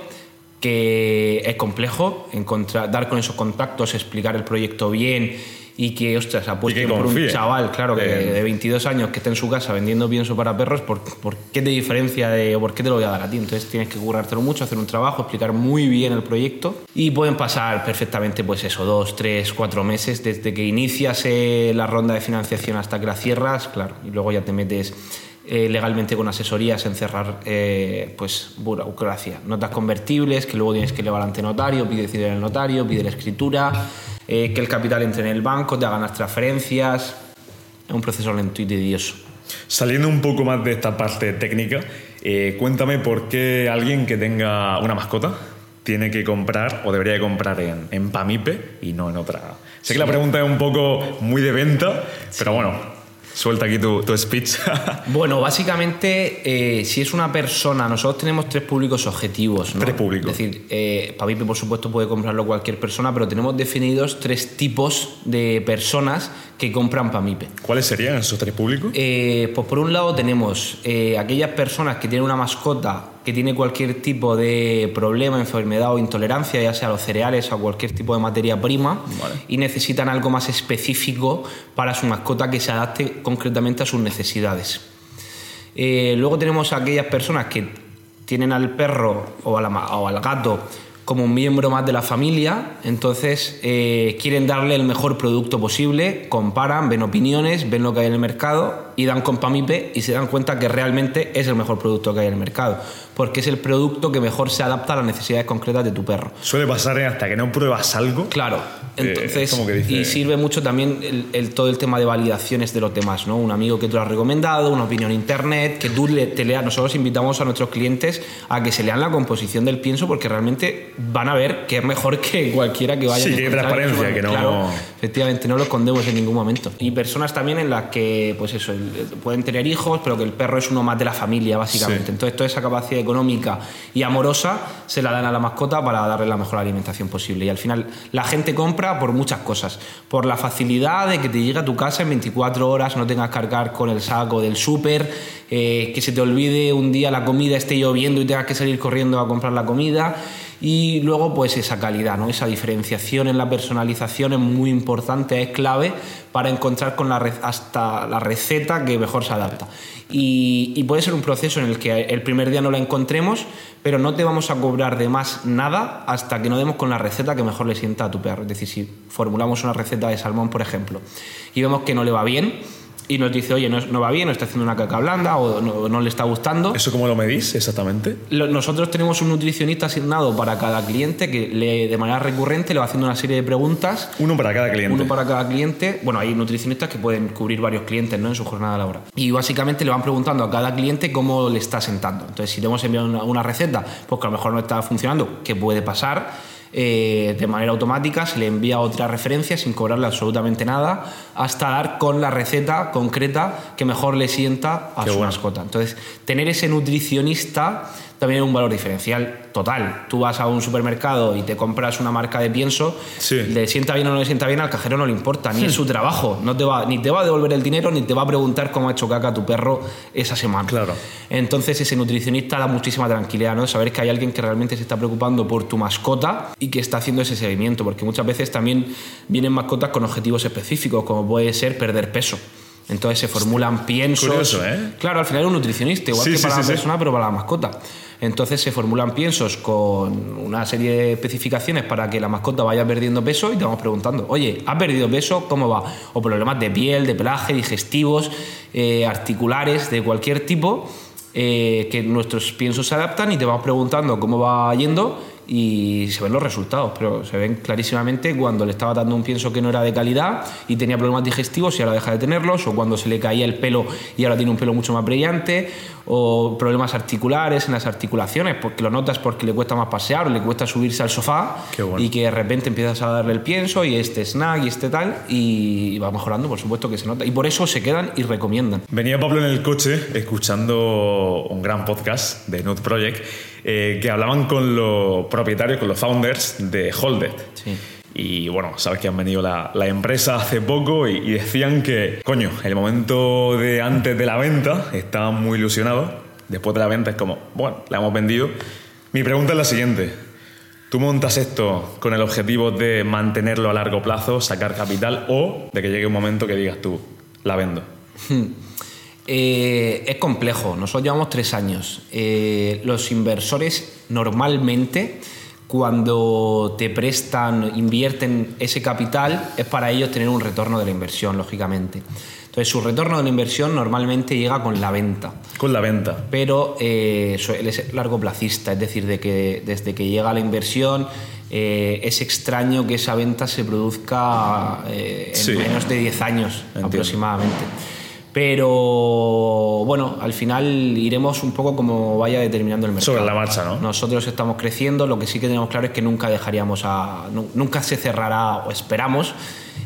que es complejo, encontrar, dar con esos contactos, explicar el proyecto bien y que, ostras, apueste por un chaval, claro, que de 22 años que está en su casa vendiendo pienso para perros, ¿por, ¿por, qué te diferencia de, o por qué te lo voy a dar a ti? Entonces tienes que currártelo mucho, hacer un trabajo, explicar muy bien el proyecto y pueden pasar perfectamente, pues eso, dos, tres, cuatro meses desde que inicias eh, la ronda de financiación hasta que la cierras, claro, y luego ya te metes eh, legalmente con asesorías en cerrar eh, pues burocracia, notas convertibles que luego tienes que llevar ante notario, pide decir el notario, pide la escritura, eh, que el capital entre en el banco, te hagan las transferencias. Es un proceso lento y tedioso. Saliendo un poco más de esta parte técnica, cuéntame por qué alguien que tenga una mascota tiene que comprar o debería comprar en, en Pamipe y no en otra. Sé que la pregunta es un poco muy de venta, pero bueno, Suelta aquí tu, speech. bueno, básicamente, eh, si es una persona, nosotros tenemos tres públicos objetivos. Tres públicos. Es decir, eh, por supuesto, puede comprarlo cualquier persona, pero tenemos definidos tres tipos de personas que compran Pamipe. ¿Cuáles serían esos tres públicos? Eh, pues por un lado tenemos eh, aquellas personas que tienen una mascota que tiene cualquier tipo de problema, enfermedad o intolerancia, ya sea a los cereales o a cualquier tipo de materia prima, y necesitan algo más específico para su mascota que se adapte concretamente a sus necesidades. Eh, luego tenemos aquellas personas que tienen al perro o, o al gato como un miembro más de la familia, entonces eh, quieren darle el mejor producto posible, comparan, ven opiniones, ven lo que hay en el mercado y dan con Pamipe y se dan cuenta que realmente es el mejor producto que hay en el mercado, porque es el producto que mejor se adapta a las necesidades concretas de tu perro. Suele pasar ¿eh? hasta que no pruebas algo. Claro, entonces, y sirve mucho también el, todo el tema de validaciones de los demás, ¿no? Un amigo que te lo ha recomendado, una opinión en internet, que tú le, te leas. Nosotros invitamos a nuestros clientes a que se lean la composición del pienso porque realmente van a ver que es mejor que cualquiera que vaya sí, que hay transparencia, que no. Claro, efectivamente, no lo escondemos en ningún momento. Y personas también en las que, pues eso, pueden tener hijos, pero que el perro es uno más de la familia, básicamente. Entonces, toda esa capacidad económica y amorosa se la dan a la mascota para darle la mejor alimentación posible. Y al final, la gente compra por muchas cosas. Por la facilidad de que te llegue a tu casa en 24 horas, no tengas que cargar con el saco del súper, eh, que se te olvide un día la comida, esté lloviendo y tengas que salir corriendo a comprar la comida y luego pues esa calidad, ¿no? esa diferenciación en la personalización es muy importante, es clave para encontrar con la hasta la receta que mejor se adapta. Y, puede ser un proceso en el que el primer día no la encontremos, pero no te vamos a cobrar de más nada hasta que no demos con la receta que mejor le sienta a tu perro. Es decir, si formulamos una receta de salmón, por ejemplo, y vemos que no le va bien, y nos dice, oye, no, va bien, no está haciendo una caca blanda o no, le está gustando. ¿Eso cómo lo medís exactamente? nosotros tenemos un nutricionista asignado para cada cliente que le, de manera recurrente le va haciendo una serie de preguntas. Uno para cada cliente. Uno para cada cliente. Bueno, hay nutricionistas que pueden cubrir varios clientes ¿no? en su jornada laboral. Y básicamente le van preguntando a cada cliente cómo le está sentando. Entonces, si le hemos enviado una, una receta, pues que a lo mejor no está funcionando, ¿qué puede pasar? Eh, de manera automática, se le envía otra referencia sin cobrarle absolutamente nada, hasta dar con la receta concreta que mejor le sienta a su mascota. Entonces, tener ese nutricionista también es un valor diferencial total. Tú vas a un supermercado y te compras una marca de pienso, le sienta bien o no le sienta bien, al cajero no le importa, ni es su trabajo, no te va, ni te va a devolver el dinero, ni te va a preguntar cómo ha hecho caca tu perro esa semana. Claro. Entonces ese nutricionista da muchísima tranquilidad, ¿no? Saber que hay alguien que realmente se está preocupando por tu mascota y que está haciendo ese seguimiento, porque muchas veces también vienen mascotas con objetivos específicos, como puede ser perder peso. Entonces se formulan piensos. Curioso, ¿eh? Claro, al final es un nutricionista, igual que para la persona, pero para la mascota. Entonces se formulan piensos con una serie de especificaciones para que la mascota vaya perdiendo peso y te vamos preguntando, oye, ¿ha perdido peso? ¿Cómo va? O problemas de piel, de pelaje, digestivos, eh, articulares, de cualquier tipo, eh, que nuestros piensos se adaptan y te vamos preguntando cómo va yendo y se ven los resultados, pero se ven clarísimamente cuando le estaba dando un pienso que no era de calidad y tenía problemas digestivos y ahora deja de tenerlos, o cuando se le caía el pelo y ahora tiene un pelo mucho más brillante, o problemas articulares en las articulaciones, porque lo notas porque le cuesta más pasear o le cuesta subirse al sofá y que de repente empiezas a darle el pienso y este snack y este tal y va mejorando, por supuesto que se nota. Y por eso se quedan y recomiendan. Venía Pablo en el coche escuchando un gran podcast de Node Project eh, que hablaban con los propietarios, con los founders de Holded. Y bueno, sabes que han venido la, la empresa hace poco y, y, decían que, coño, el momento de antes de la venta estaban muy ilusionados. Después de la venta es como, bueno, la hemos vendido. Mi pregunta es la siguiente. ¿Tú montas esto con el objetivo de mantenerlo a largo plazo, sacar capital o de que llegue un momento que digas tú, la vendo? Eh, es complejo, nosotros llevamos tres años. Eh, los inversores normalmente cuando te prestan, invierten ese capital, es para ellos tener un retorno de la inversión, lógicamente. Entonces, su retorno de la inversión normalmente llega con la venta. Con la venta. Pero eh, él es largo placista, es decir, de que desde que llega la inversión es extraño que esa venta se produzca en menos de 10 años aproximadamente. Pero bueno, al final iremos un poco como vaya determinando el mercado. Sobre la marcha, ¿no? Nosotros estamos creciendo, lo que sí que tenemos claro es que nunca dejaríamos a. Nunca se cerrará, o esperamos,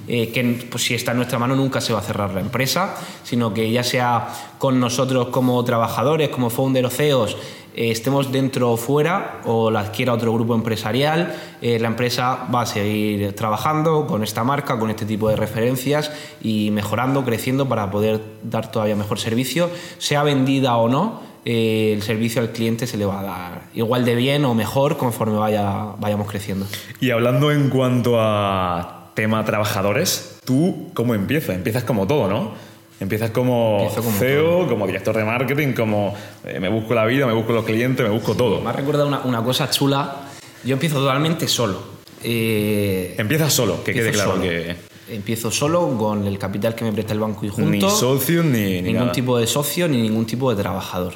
eh, que pues, si está en nuestra mano nunca se va a cerrar la empresa, sino que ya sea con nosotros como trabajadores, como founder o CEOs, eh, estemos dentro o fuera o la adquiera otro grupo empresarial, eh, la empresa va a seguir trabajando con esta marca, con este tipo de referencias y mejorando, creciendo para poder dar todavía mejor servicio, sea vendida o no. Eh, el servicio al cliente se le va a dar igual de bien o mejor conforme vaya, vayamos creciendo. Y hablando en cuanto a tema trabajadores, ¿tú cómo empiezas? Empiezas como todo, ¿no? Empiezas como, CEO, como director de marketing, como eh, me busco la vida, me busco los clientes, me busco todo. Me ha recordado una, cosa chula. Yo empiezo totalmente solo. Eh, Empiezas solo, que quede claro que... Empiezo solo con el capital que me presta el banco y junto. Ni socio ni, ningún tipo de socio ni ningún tipo de trabajador.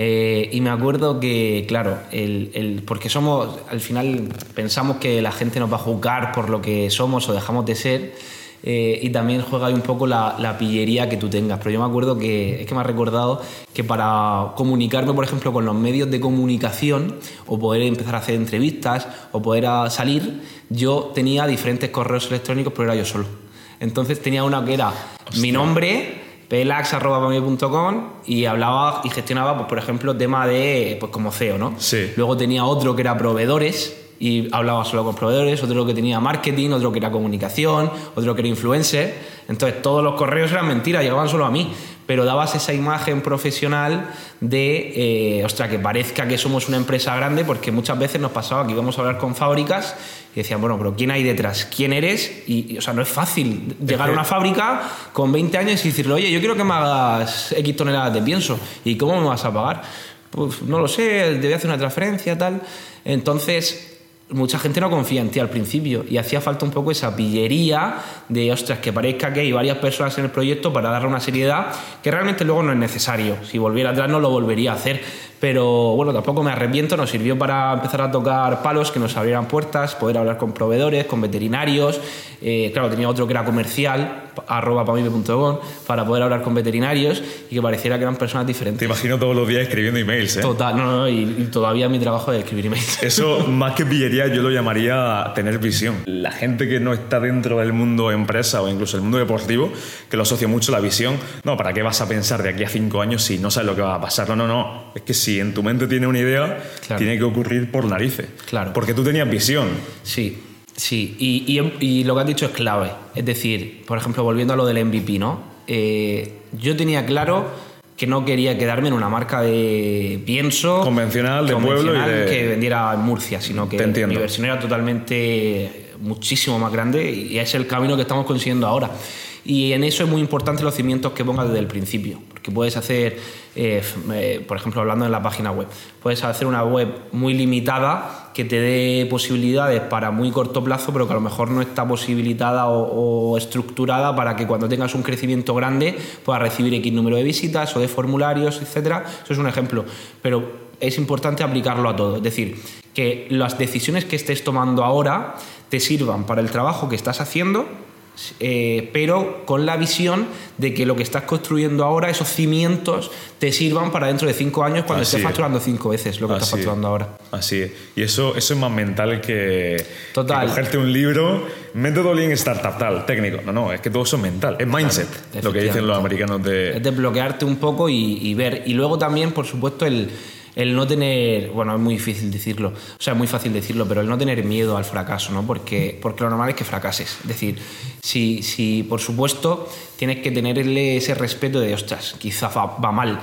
Eh, y me acuerdo que, claro, el, porque somos, al final pensamos que la gente nos va a juzgar por lo que somos o dejamos de ser. Eh, y también juega ahí un poco la, la, pillería que tú tengas. Pero yo me acuerdo que es que me ha recordado que para comunicarme, por ejemplo, con los medios de comunicación o poder empezar a hacer entrevistas o poder salir, yo tenía diferentes correos electrónicos, pero era yo solo. Entonces tenía una que era mi nombre, pelax.com y hablaba y gestionaba, pues, por ejemplo, tema de, pues como CEO, ¿no? Sí. Luego tenía otro que era proveedores y hablaba solo con proveedores, otro que tenía marketing, otro que era comunicación, otro que era influencer. Entonces todos los correos eran mentiras, llegaban solo a mí, pero dabas esa imagen profesional de, eh, ostras, que parezca que somos una empresa grande, porque muchas veces nos pasaba que íbamos a hablar con fábricas y decían, bueno, pero ¿quién hay detrás? ¿Quién eres? Y, o sea, no es fácil llegar a una fábrica con 20 años y decirle, oye, yo quiero que me hagas X toneladas de pienso, ¿y cómo me vas a pagar? Pues no lo sé, debí hacer una transferencia, tal. Entonces, mucha gente no confía en ti al principio y hacía falta un poco esa pillería de, ostras, que parezca que hay varias personas en el proyecto para darle una seriedad que realmente luego no es necesario. Si volviera atrás no lo volvería a hacer, pero bueno, tampoco me arrepiento, nos sirvió para empezar a tocar palos que nos abrieran puertas, poder hablar con proveedores, con veterinarios. Eh, claro, tenía otro que era comercial, arroba pamime.com, para poder hablar con veterinarios y que pareciera que eran personas diferentes. Te imagino todos los días escribiendo emails, ¿eh? Total, no, no, y, todavía mi trabajo es escribir emails. Eso, más que pillería, yo lo llamaría tener visión. La gente que no está dentro del mundo empresa o incluso el mundo deportivo, que lo asocia mucho a la visión, no, ¿para qué vas a pensar de aquí a cinco años si no sabes lo que va a pasar? No, no, no. Es que si en tu mente tiene una idea, tiene que ocurrir por narices. Claro. Porque tú tenías visión. Sí, sí. Y, y, lo que has dicho es clave. Es decir, por ejemplo, volviendo a lo del MVP, ¿no? Eh, yo tenía claro que no quería quedarme en una marca de pienso convencional de pueblo y que vendiera en Murcia, sino que mi versión era totalmente muchísimo más grande y es el camino que estamos consiguiendo ahora. Y en eso es muy importante los cimientos que pongas desde el principio, porque puedes hacer, eh, eh, por ejemplo, hablando en la página web, puedes hacer una web muy limitada que te dé posibilidades para muy corto plazo, pero que a lo mejor no está posibilitada o, estructurada para que cuando tengas un crecimiento grande puedas recibir X número de visitas o de formularios, etcétera. Eso es un ejemplo, pero es importante aplicarlo a todo, es decir, que las decisiones que estés tomando ahora te sirvan para el trabajo que estás haciendo eh, pero con la visión de que lo que estás construyendo ahora, esos cimientos, te sirvan para dentro de cinco años cuando estés facturando cinco veces lo que estás facturando ahora. Así es. Y eso, eso es más mental que, Total. cogerte un libro, método Lean Startup, tal, técnico. No, no, es que todo eso es mental, es mindset, lo que dicen los americanos de... Es desbloquearte un poco y ver. Y luego también, por supuesto, el el no tener, bueno, es muy difícil decirlo, o sea, es muy fácil decirlo, pero el no tener miedo al fracaso, ¿no? Porque, porque lo normal es que fracases. Es decir, si, si por supuesto tienes que tenerle ese respeto de, ostras, quizá va, va mal,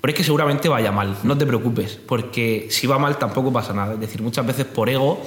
pero es que seguramente vaya mal, no te preocupes, porque si va mal tampoco pasa nada. Es decir, muchas veces por ego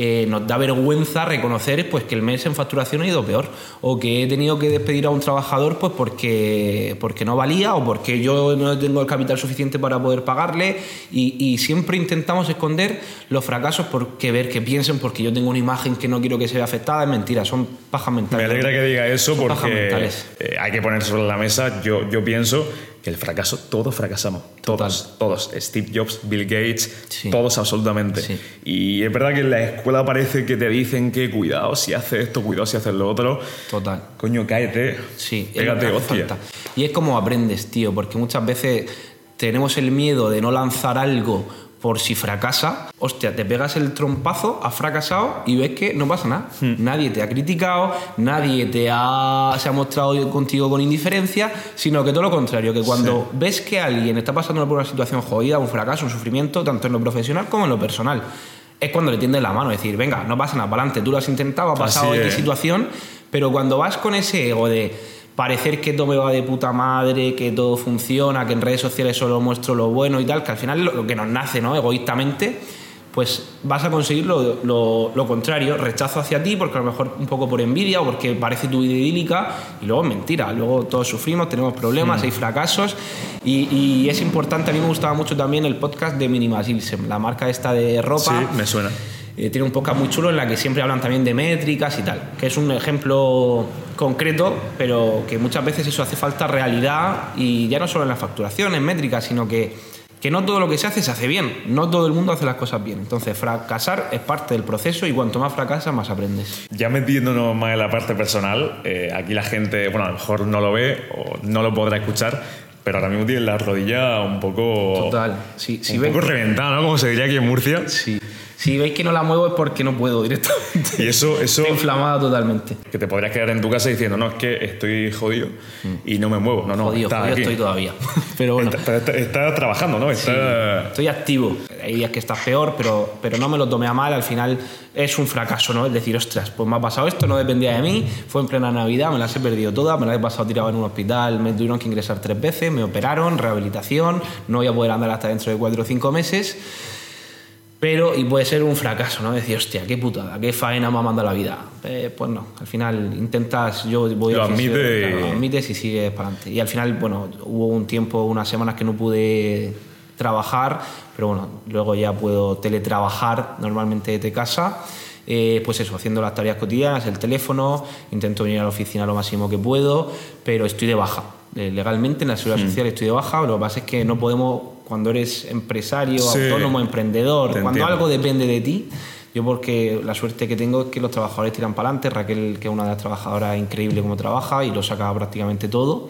eh, nos da vergüenza reconocer pues, que el mes en facturación ha ido peor o que he tenido que despedir a un trabajador pues, porque, porque no valía o porque yo no tengo el capital suficiente para poder pagarle y, siempre intentamos esconder los fracasos porque ver que piensen porque yo tengo una imagen que no quiero que se vea afectada es mentira, son pajas mentales. Me alegra que diga eso porque eh, hay que poner sobre la mesa, yo, yo pienso el fracaso, todos fracasamos. Todos, todos. Steve Jobs, Bill Gates, todos absolutamente. Y es verdad que en la escuela parece que te dicen que cuidado si haces esto, cuidado si haces lo otro. Total. Coño, cáete. Sí, pégate, hostia. Y es como aprendes, tío, porque muchas veces tenemos el miedo de no lanzar algo por si fracasa, hostia, te pegas el trompazo, has fracasado y ves que no pasa nada. Hmm. Nadie te ha criticado, nadie te ha, se ha mostrado contigo con indiferencia, sino que todo lo contrario, que cuando ves que alguien está pasando por una situación jodida, un fracaso, un sufrimiento, tanto en lo profesional como en lo personal, es cuando le tiendes la mano, decir, venga, no pasa nada, para adelante, tú lo has intentado, ha pasado X situación, pero cuando vas con ese ego de parecer que todo me va de puta madre, que todo funciona, que en redes sociales solo muestro lo bueno y tal, que al final lo, que nos nace, ¿no? Egoístamente, pues vas a conseguir lo, contrario, rechazo hacia ti, porque a lo mejor un poco por envidia o porque parece tu vida idílica, y luego es mentira, luego todos sufrimos, tenemos problemas, mm. hay fracasos, y, es importante, a mí me gustaba mucho también el podcast de Minimalism, la marca esta de ropa. Sí, me suena eh, tiene un podcast muy chulo en la que siempre hablan también de métricas y tal, que es un ejemplo concreto, pero que muchas veces eso hace falta realidad y ya no solo en la facturación, en métricas, sino que que no todo lo que se hace se hace bien, no todo el mundo hace las cosas bien. Entonces, fracasar es parte del proceso y cuanto más fracasas, más aprendes. Ya metiéndonos más en la parte personal, eh, aquí la gente, bueno, a lo mejor no lo ve o no lo podrá escuchar, pero ahora mismo tiene la rodilla un poco. Total, sí. un poco reventada, ¿no? Como se diría aquí en Murcia. Sí. Si veis que no la muevo es porque no puedo directamente. Y eso, eso. Estoy inflamada totalmente. Que te podrías quedar en tu casa diciendo, no, es que estoy jodido y no me muevo. No, no, jodido, jodido estoy todavía. pero bueno. Estás trabajando, ¿no? estoy activo. Hay días que estás peor, pero, pero no me lo tomé a mal. Al final es un fracaso, ¿no? Es decir, ostras, pues me ha pasado esto, no dependía de mí. Fue en plena Navidad, me las he perdido todas. Me las he pasado tirado en un hospital, me tuvieron que ingresar tres veces, me operaron, rehabilitación. No voy a poder andar hasta dentro de cuatro o cinco meses. Pero, y puede ser un fracaso, ¿no? Decir, hostia, qué putada, qué faena me ha mandado la vida. Eh, pues no, al final intentas, yo voy lo a... Admite lo admites y sigues para adelante. Y al final, bueno, hubo un tiempo, unas semanas que no pude trabajar, pero bueno, luego ya puedo teletrabajar normalmente desde casa. Eh, pues eso, haciendo las tareas cotidianas, el teléfono, intento venir a la oficina lo máximo que puedo, pero estoy de baja. Eh, legalmente en la seguridad mm. social estoy de baja, lo que pasa es que no podemos cuando eres empresario, autónomo, emprendedor, cuando algo depende de ti. Yo porque la suerte que tengo es que los trabajadores tiran para adelante, Raquel, que es una de las trabajadoras increíble como trabaja y lo saca prácticamente todo.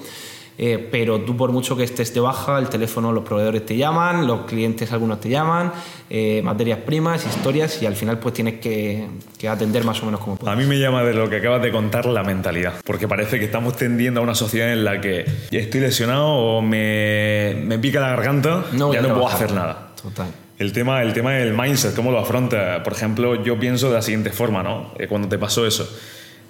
Eh, pero tú por mucho que estés de baja, el teléfono, los proveedores te llaman, los clientes algunos te llaman, eh, materias primas, historias y al final pues tienes que, atender más o menos como puedes. A mí me llama de lo que acabas de contar la mentalidad, porque parece que estamos tendiendo a una sociedad en la que estoy lesionado o me, me pica la garganta, ya no puedo hacer nada. Total. El tema, el tema del mindset, ¿cómo lo afronta? Por ejemplo, yo pienso de la siguiente forma, ¿no? Eh, cuando te pasó eso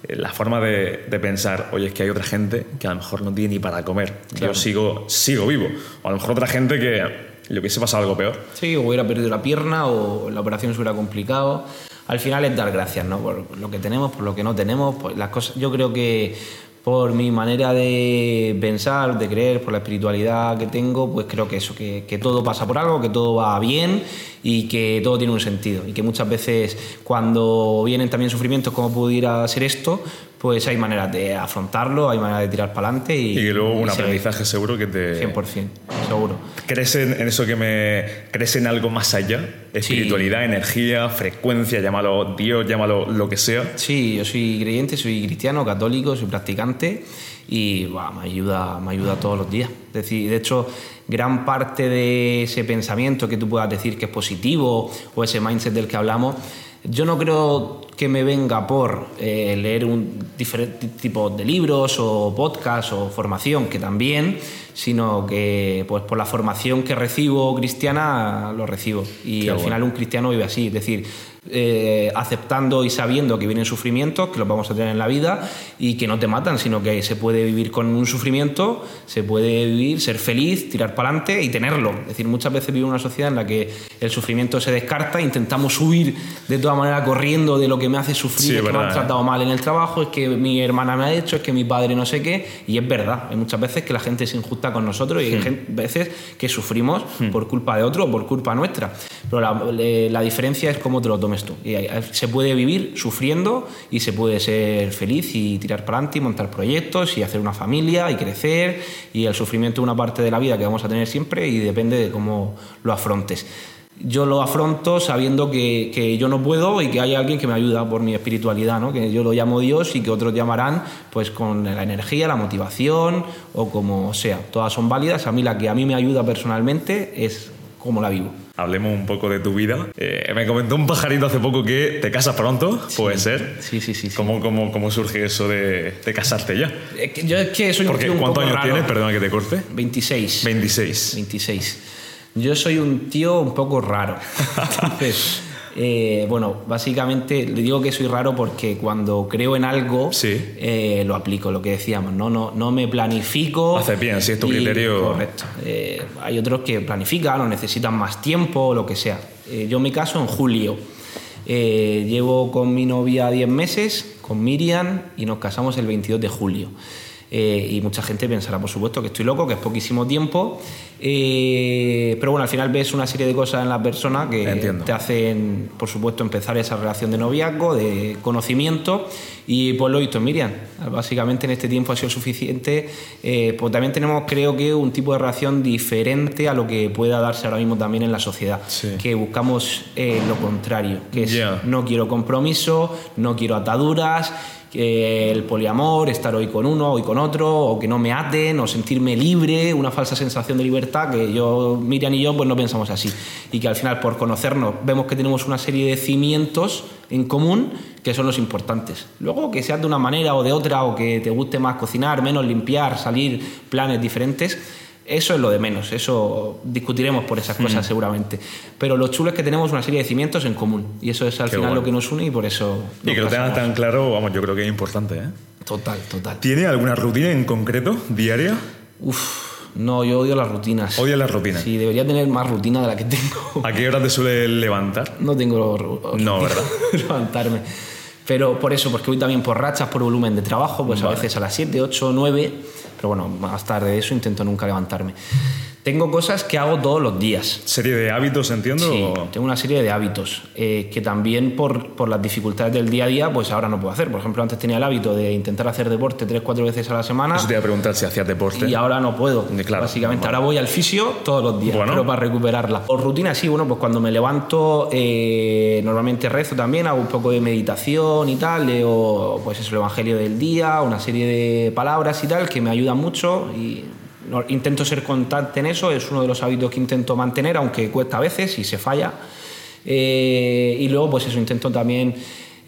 la forma de, pensar, oye, es que hay otra gente que a lo mejor no tiene ni para comer, yo sigo, sigo vivo. O a lo mejor otra gente que le hubiese pasado algo peor. Sí, o hubiera perdido la pierna o la operación se hubiera complicado. Al final es dar gracias, ¿no? Por lo que tenemos, por lo que no tenemos. Pues las cosas, yo creo que por mi manera de pensar, de creer, por la espiritualidad que tengo, pues creo que eso, que, todo pasa por algo, que todo va bien y que todo tiene un sentido. Y que muchas veces cuando vienen también sufrimientos como pudiera ser esto, pues hay maneras de afrontarlo, hay maneras de tirar para adelante. Y, y luego un aprendizaje seguro que te... 100%, seguro. ¿Crees en, eso que me... ¿Crees en algo más allá? Espiritualidad, energía, frecuencia, llámalo Dios, llámalo lo que sea. Sí, yo soy creyente, soy cristiano, católico, soy practicante y me, ayuda, me ayuda todos los días. Es decir, de hecho, gran parte de ese pensamiento que tú puedas decir que es positivo o ese mindset del que hablamos, yo no creo que me venga por eh, leer un diferente tipo de libros o podcast o formación, que también, sino que pues por la formación que recibo cristiana lo recibo. Y al final un cristiano vive así, es decir, eh, aceptando y sabiendo que vienen sufrimientos, que los vamos a tener en la vida y que no te matan, sino que se puede vivir con un sufrimiento, se puede vivir, ser feliz, tirar para adelante y tenerlo. Es decir, muchas veces vivimos una sociedad en la que el sufrimiento se descarta, intentamos huir de toda manera corriendo de lo que me hace sufrir, es que me han tratado mal en el trabajo, es que mi hermana me ha hecho, es que mi padre no sé qué, y es verdad, hay muchas veces que la gente es injusta con nosotros y hay hmm. veces que sufrimos hmm. por culpa de otro o por culpa nuestra. Pero la, la diferencia es cómo te lo tomas esto. Y se puede vivir sufriendo y se puede ser feliz y tirar para adelante y montar proyectos y hacer una familia y crecer. Y el sufrimiento es una parte de la vida que vamos a tener siempre y depende de cómo lo afrontes. Yo lo afronto sabiendo que, que yo no puedo y que hay alguien que me ayuda por mi espiritualidad, ¿no? que yo lo llamo Dios y que otros llamarán pues con la energía, la motivación o como sea. Todas son válidas. A mí la que a mí me ayuda personalmente es cómo la vivo hablemos un poco de tu vida. Eh, me comentó un pajarito hace poco que te casas pronto, puede ser. Sí, sí, sí. ¿Cómo, cómo, cómo surge eso de, de, casarte ya? yo es que soy un tío un ¿Cuántos años tienes? Perdona que te corte. 26. 26. 26. Yo soy un tío un poco raro. Entonces, eh, bueno, básicamente le digo que soy raro porque cuando creo en algo eh, lo aplico, lo que decíamos, ¿no? No, no me planifico. Hace bien, si es tu criterio. Correcto. Eh, hay otros que planifican o necesitan más tiempo o lo que sea. yo me caso en julio. llevo con mi novia 10 meses, con Miriam, y nos casamos el 22 de julio. Y mucha gente pensará, por supuesto, que estoy loco, que es poquísimo tiempo. Eh, pero bueno, al final ves una serie de cosas en la persona que te hacen, por supuesto, empezar esa relación de noviazgo, de conocimiento. Y pues lo he visto Miriam. Básicamente en este tiempo ha sido suficiente. Eh, pues también tenemos, creo que, un tipo de relación diferente a lo que pueda darse ahora mismo también en la sociedad. Que buscamos lo contrario, que es no quiero compromiso, no quiero ataduras el poliamor, estar hoy con uno, hoy con otro, o que no me aten, o sentirme libre, una falsa sensación de libertad que yo, Miriam y yo, pues no pensamos así. Y que al final, por conocernos, vemos que tenemos una serie de cimientos en común que son los importantes. Luego, que seas de una manera o de otra, o que te guste más cocinar, menos limpiar, salir, planes diferentes, eso es lo de menos, eso discutiremos por esas cosas mm. seguramente. Pero lo chulo es que tenemos una serie de cimientos en común y eso es al final lo que nos une y por eso... Y que lo tengas tan claro, vamos, yo creo que es importante. ¿eh? Total, total. ¿Tiene alguna rutina en concreto, diaria? Uf, no, yo odio las rutinas. ¿Odio las rutinas? Sí, debería tener más rutina de la que tengo. ¿A qué hora te suele levantar? No tengo... No, ¿verdad? levantarme. Pero por eso, porque voy también por rachas, por volumen de trabajo, pues a veces a las 7, 8, 9 pero bueno, más tarde de eso intento nunca levantarme. Tengo cosas que hago todos los días. ¿Serie de hábitos, entiendo? Sí, tengo una serie de hábitos eh, que también por, por, las dificultades del día a día, pues ahora no puedo hacer. Por ejemplo, antes tenía el hábito de intentar hacer deporte tres, cuatro veces a la semana. Eso te iba a preguntar si hacías deporte. Y ahora no puedo. Claro, Básicamente, ahora voy al fisio todos los días, pero para recuperarla. Por rutina, sí, bueno, pues cuando me levanto, eh, normalmente rezo también, hago un poco de meditación y tal, leo pues es el evangelio del día, una serie de palabras y tal que me ayudan mucho y intento ser constante en eso, es uno de los hábitos que intento mantener, aunque cuesta a veces y se falla. Eh, y luego, pues eso, intento también...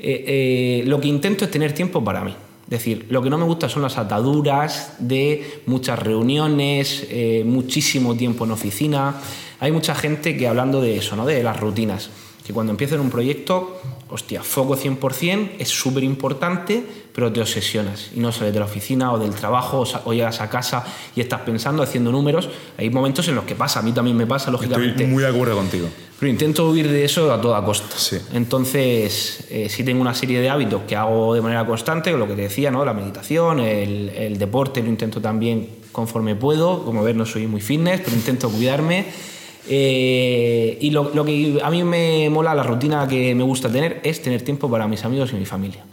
Eh, eh, lo que intento es tener tiempo para mí. Es decir, lo que no me gusta son las ataduras de muchas reuniones, muchísimo tiempo en oficina. Hay mucha gente que hablando de eso, ¿no? de las rutinas, que cuando empieza en un proyecto hostia, foco 100%, es súper importante, pero te obsesionas y no sales de la oficina o del trabajo o, llegas a casa y estás pensando, haciendo números. Hay momentos en los que pasa, a mí también me pasa, lógicamente. Estoy muy de acuerdo contigo. Pero intento huir de eso a toda costa. Entonces, eh, sí tengo una serie de hábitos que hago de manera constante, lo que te decía, ¿no? la meditación, el, el deporte, lo intento también conforme puedo. Como ver, no soy muy fitness, pero intento cuidarme. Eh, y lo, que a mí me mola, la rutina que me gusta tener, es tener tiempo para mis amigos y mi familia.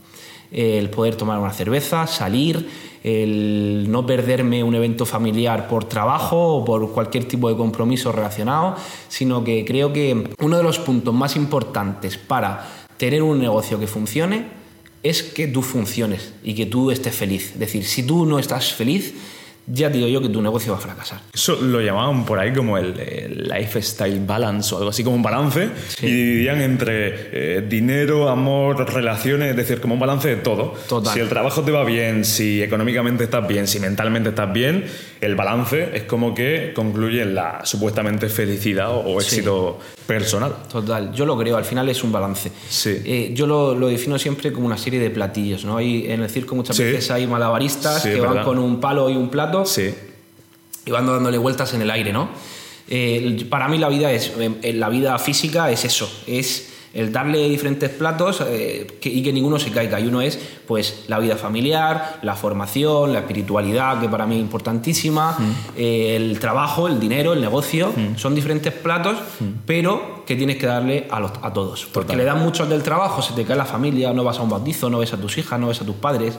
El poder tomar una cerveza, salir, el no perderme un evento familiar por trabajo o por cualquier tipo de compromiso relacionado, sino que creo que uno de los puntos más importantes para tener un negocio que funcione es que tú funciones y que tú estés feliz. Es decir, si tú no estás feliz, ya digo yo que tu negocio va a fracasar. Eso lo llamaban por ahí como el, lifestyle balance o algo así como un balance y dividían entre eh, dinero, amor, relaciones, es decir, como un balance de todo. Si el trabajo te va bien, si económicamente estás bien, si mentalmente estás bien, el balance es como que concluye en la supuestamente felicidad o, éxito personal. Total, yo lo creo, al final es un balance. Sí. Eh, yo lo, lo, defino siempre como una serie de platillos, ¿no? Hay, en el circo muchas veces hay malabaristas que van con un palo y un plato Sí. Y van dándole vueltas en el aire, ¿no? Eh, para mí la vida es la vida física es eso, es el darle diferentes platos eh, y que ninguno se caiga. Y uno es pues la vida familiar, la formación, la espiritualidad, que para mí es importantísima, mm. el trabajo, el dinero, el negocio. Mm. Son diferentes platos, mm. pero que tienes que darle a, los, a todos. Porque le dan mucho del trabajo, se te cae la familia, no vas a un bautizo, no ves a tus hijas, no ves a tus padres.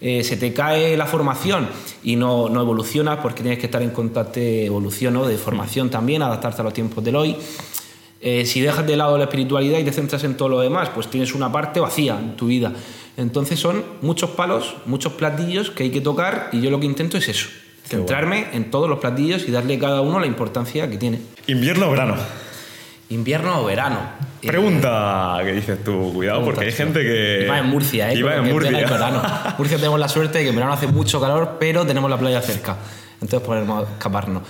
Eh, se te cae la formación y no, no, evolucionas porque tienes que estar en contacto evolución, de formación también, adaptarte a los tiempos del hoy. Eh, si dejas de lado la espiritualidad y te centras en todo lo demás, pues tienes una parte vacía en tu vida. Entonces son muchos palos, muchos platillos que hay que tocar y yo lo que intento es eso, centrarme en todos los platillos y darle a cada uno la importancia que tiene. ¿Invierno o verano? ¿Invierno o verano? Pregunta que dices tú, cuidado, porque hay gente que. Iba en Murcia, ¿eh? Iba en Murcia. Verano. Murcia tenemos la suerte de que en verano hace mucho calor, pero tenemos la playa cerca. Entonces podemos escaparnos.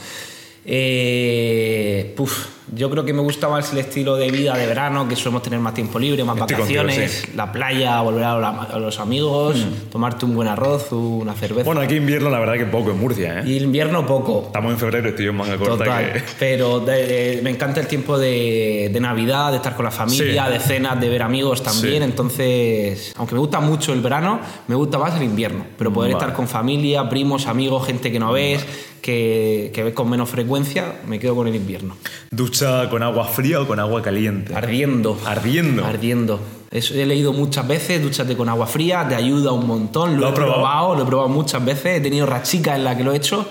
Eh, puf, yo creo que me gusta más el estilo de vida de verano, que solemos tener más tiempo libre, más Estoy contigo, vacaciones, sí. la playa, volver a, la- a los amigos, tomarte un buen arroz, una cerveza. Bueno, aquí invierno la verdad que poco en Murcia, ¿eh? y invierno poco. Estamos en febrero estoy en manga corta Total, que... pero de- de- me encanta el tiempo de, de Navidad, de estar con la familia, Sí. de cenas, de ver amigos también. Sí. Entonces, aunque me gusta mucho el verano, me gusta más el invierno. Pero poder Vale. estar con familia, primos, amigos, gente que no ves, que, que ves con menos frecuencia, me quedo con el invierno. ¿Ducha con agua fría o con agua caliente? Ardiendo. Ardiendo. Ardiendo. Eso he leído muchas veces, dúchate con agua fría, te ayuda un montón. Lo, ¿Lo he probado? probado, lo he probado muchas veces. He tenido rachicas en las que lo he hecho,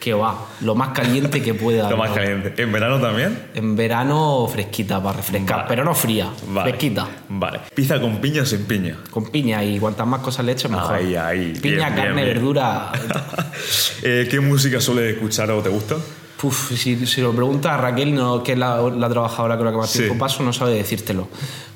que va, lo más caliente que pueda. Lo más caliente. ¿En verano también? En verano fresquita para refrescar, Vale. pero no fría, Vale. fresquita. Vale. ¿Pizza con piña o sin piña? Con piña y cuantas más cosas le eches, mejor. Ahí, ahí. Piña, Bien, carne, bien, bien. verdura. Eh, ¿Qué música sueles escuchar o te gusta? Puf, si, si lo preguntas a Raquel, no, que es la, la trabajadora con la que más Sí. tiempo paso, no sabe decírtelo.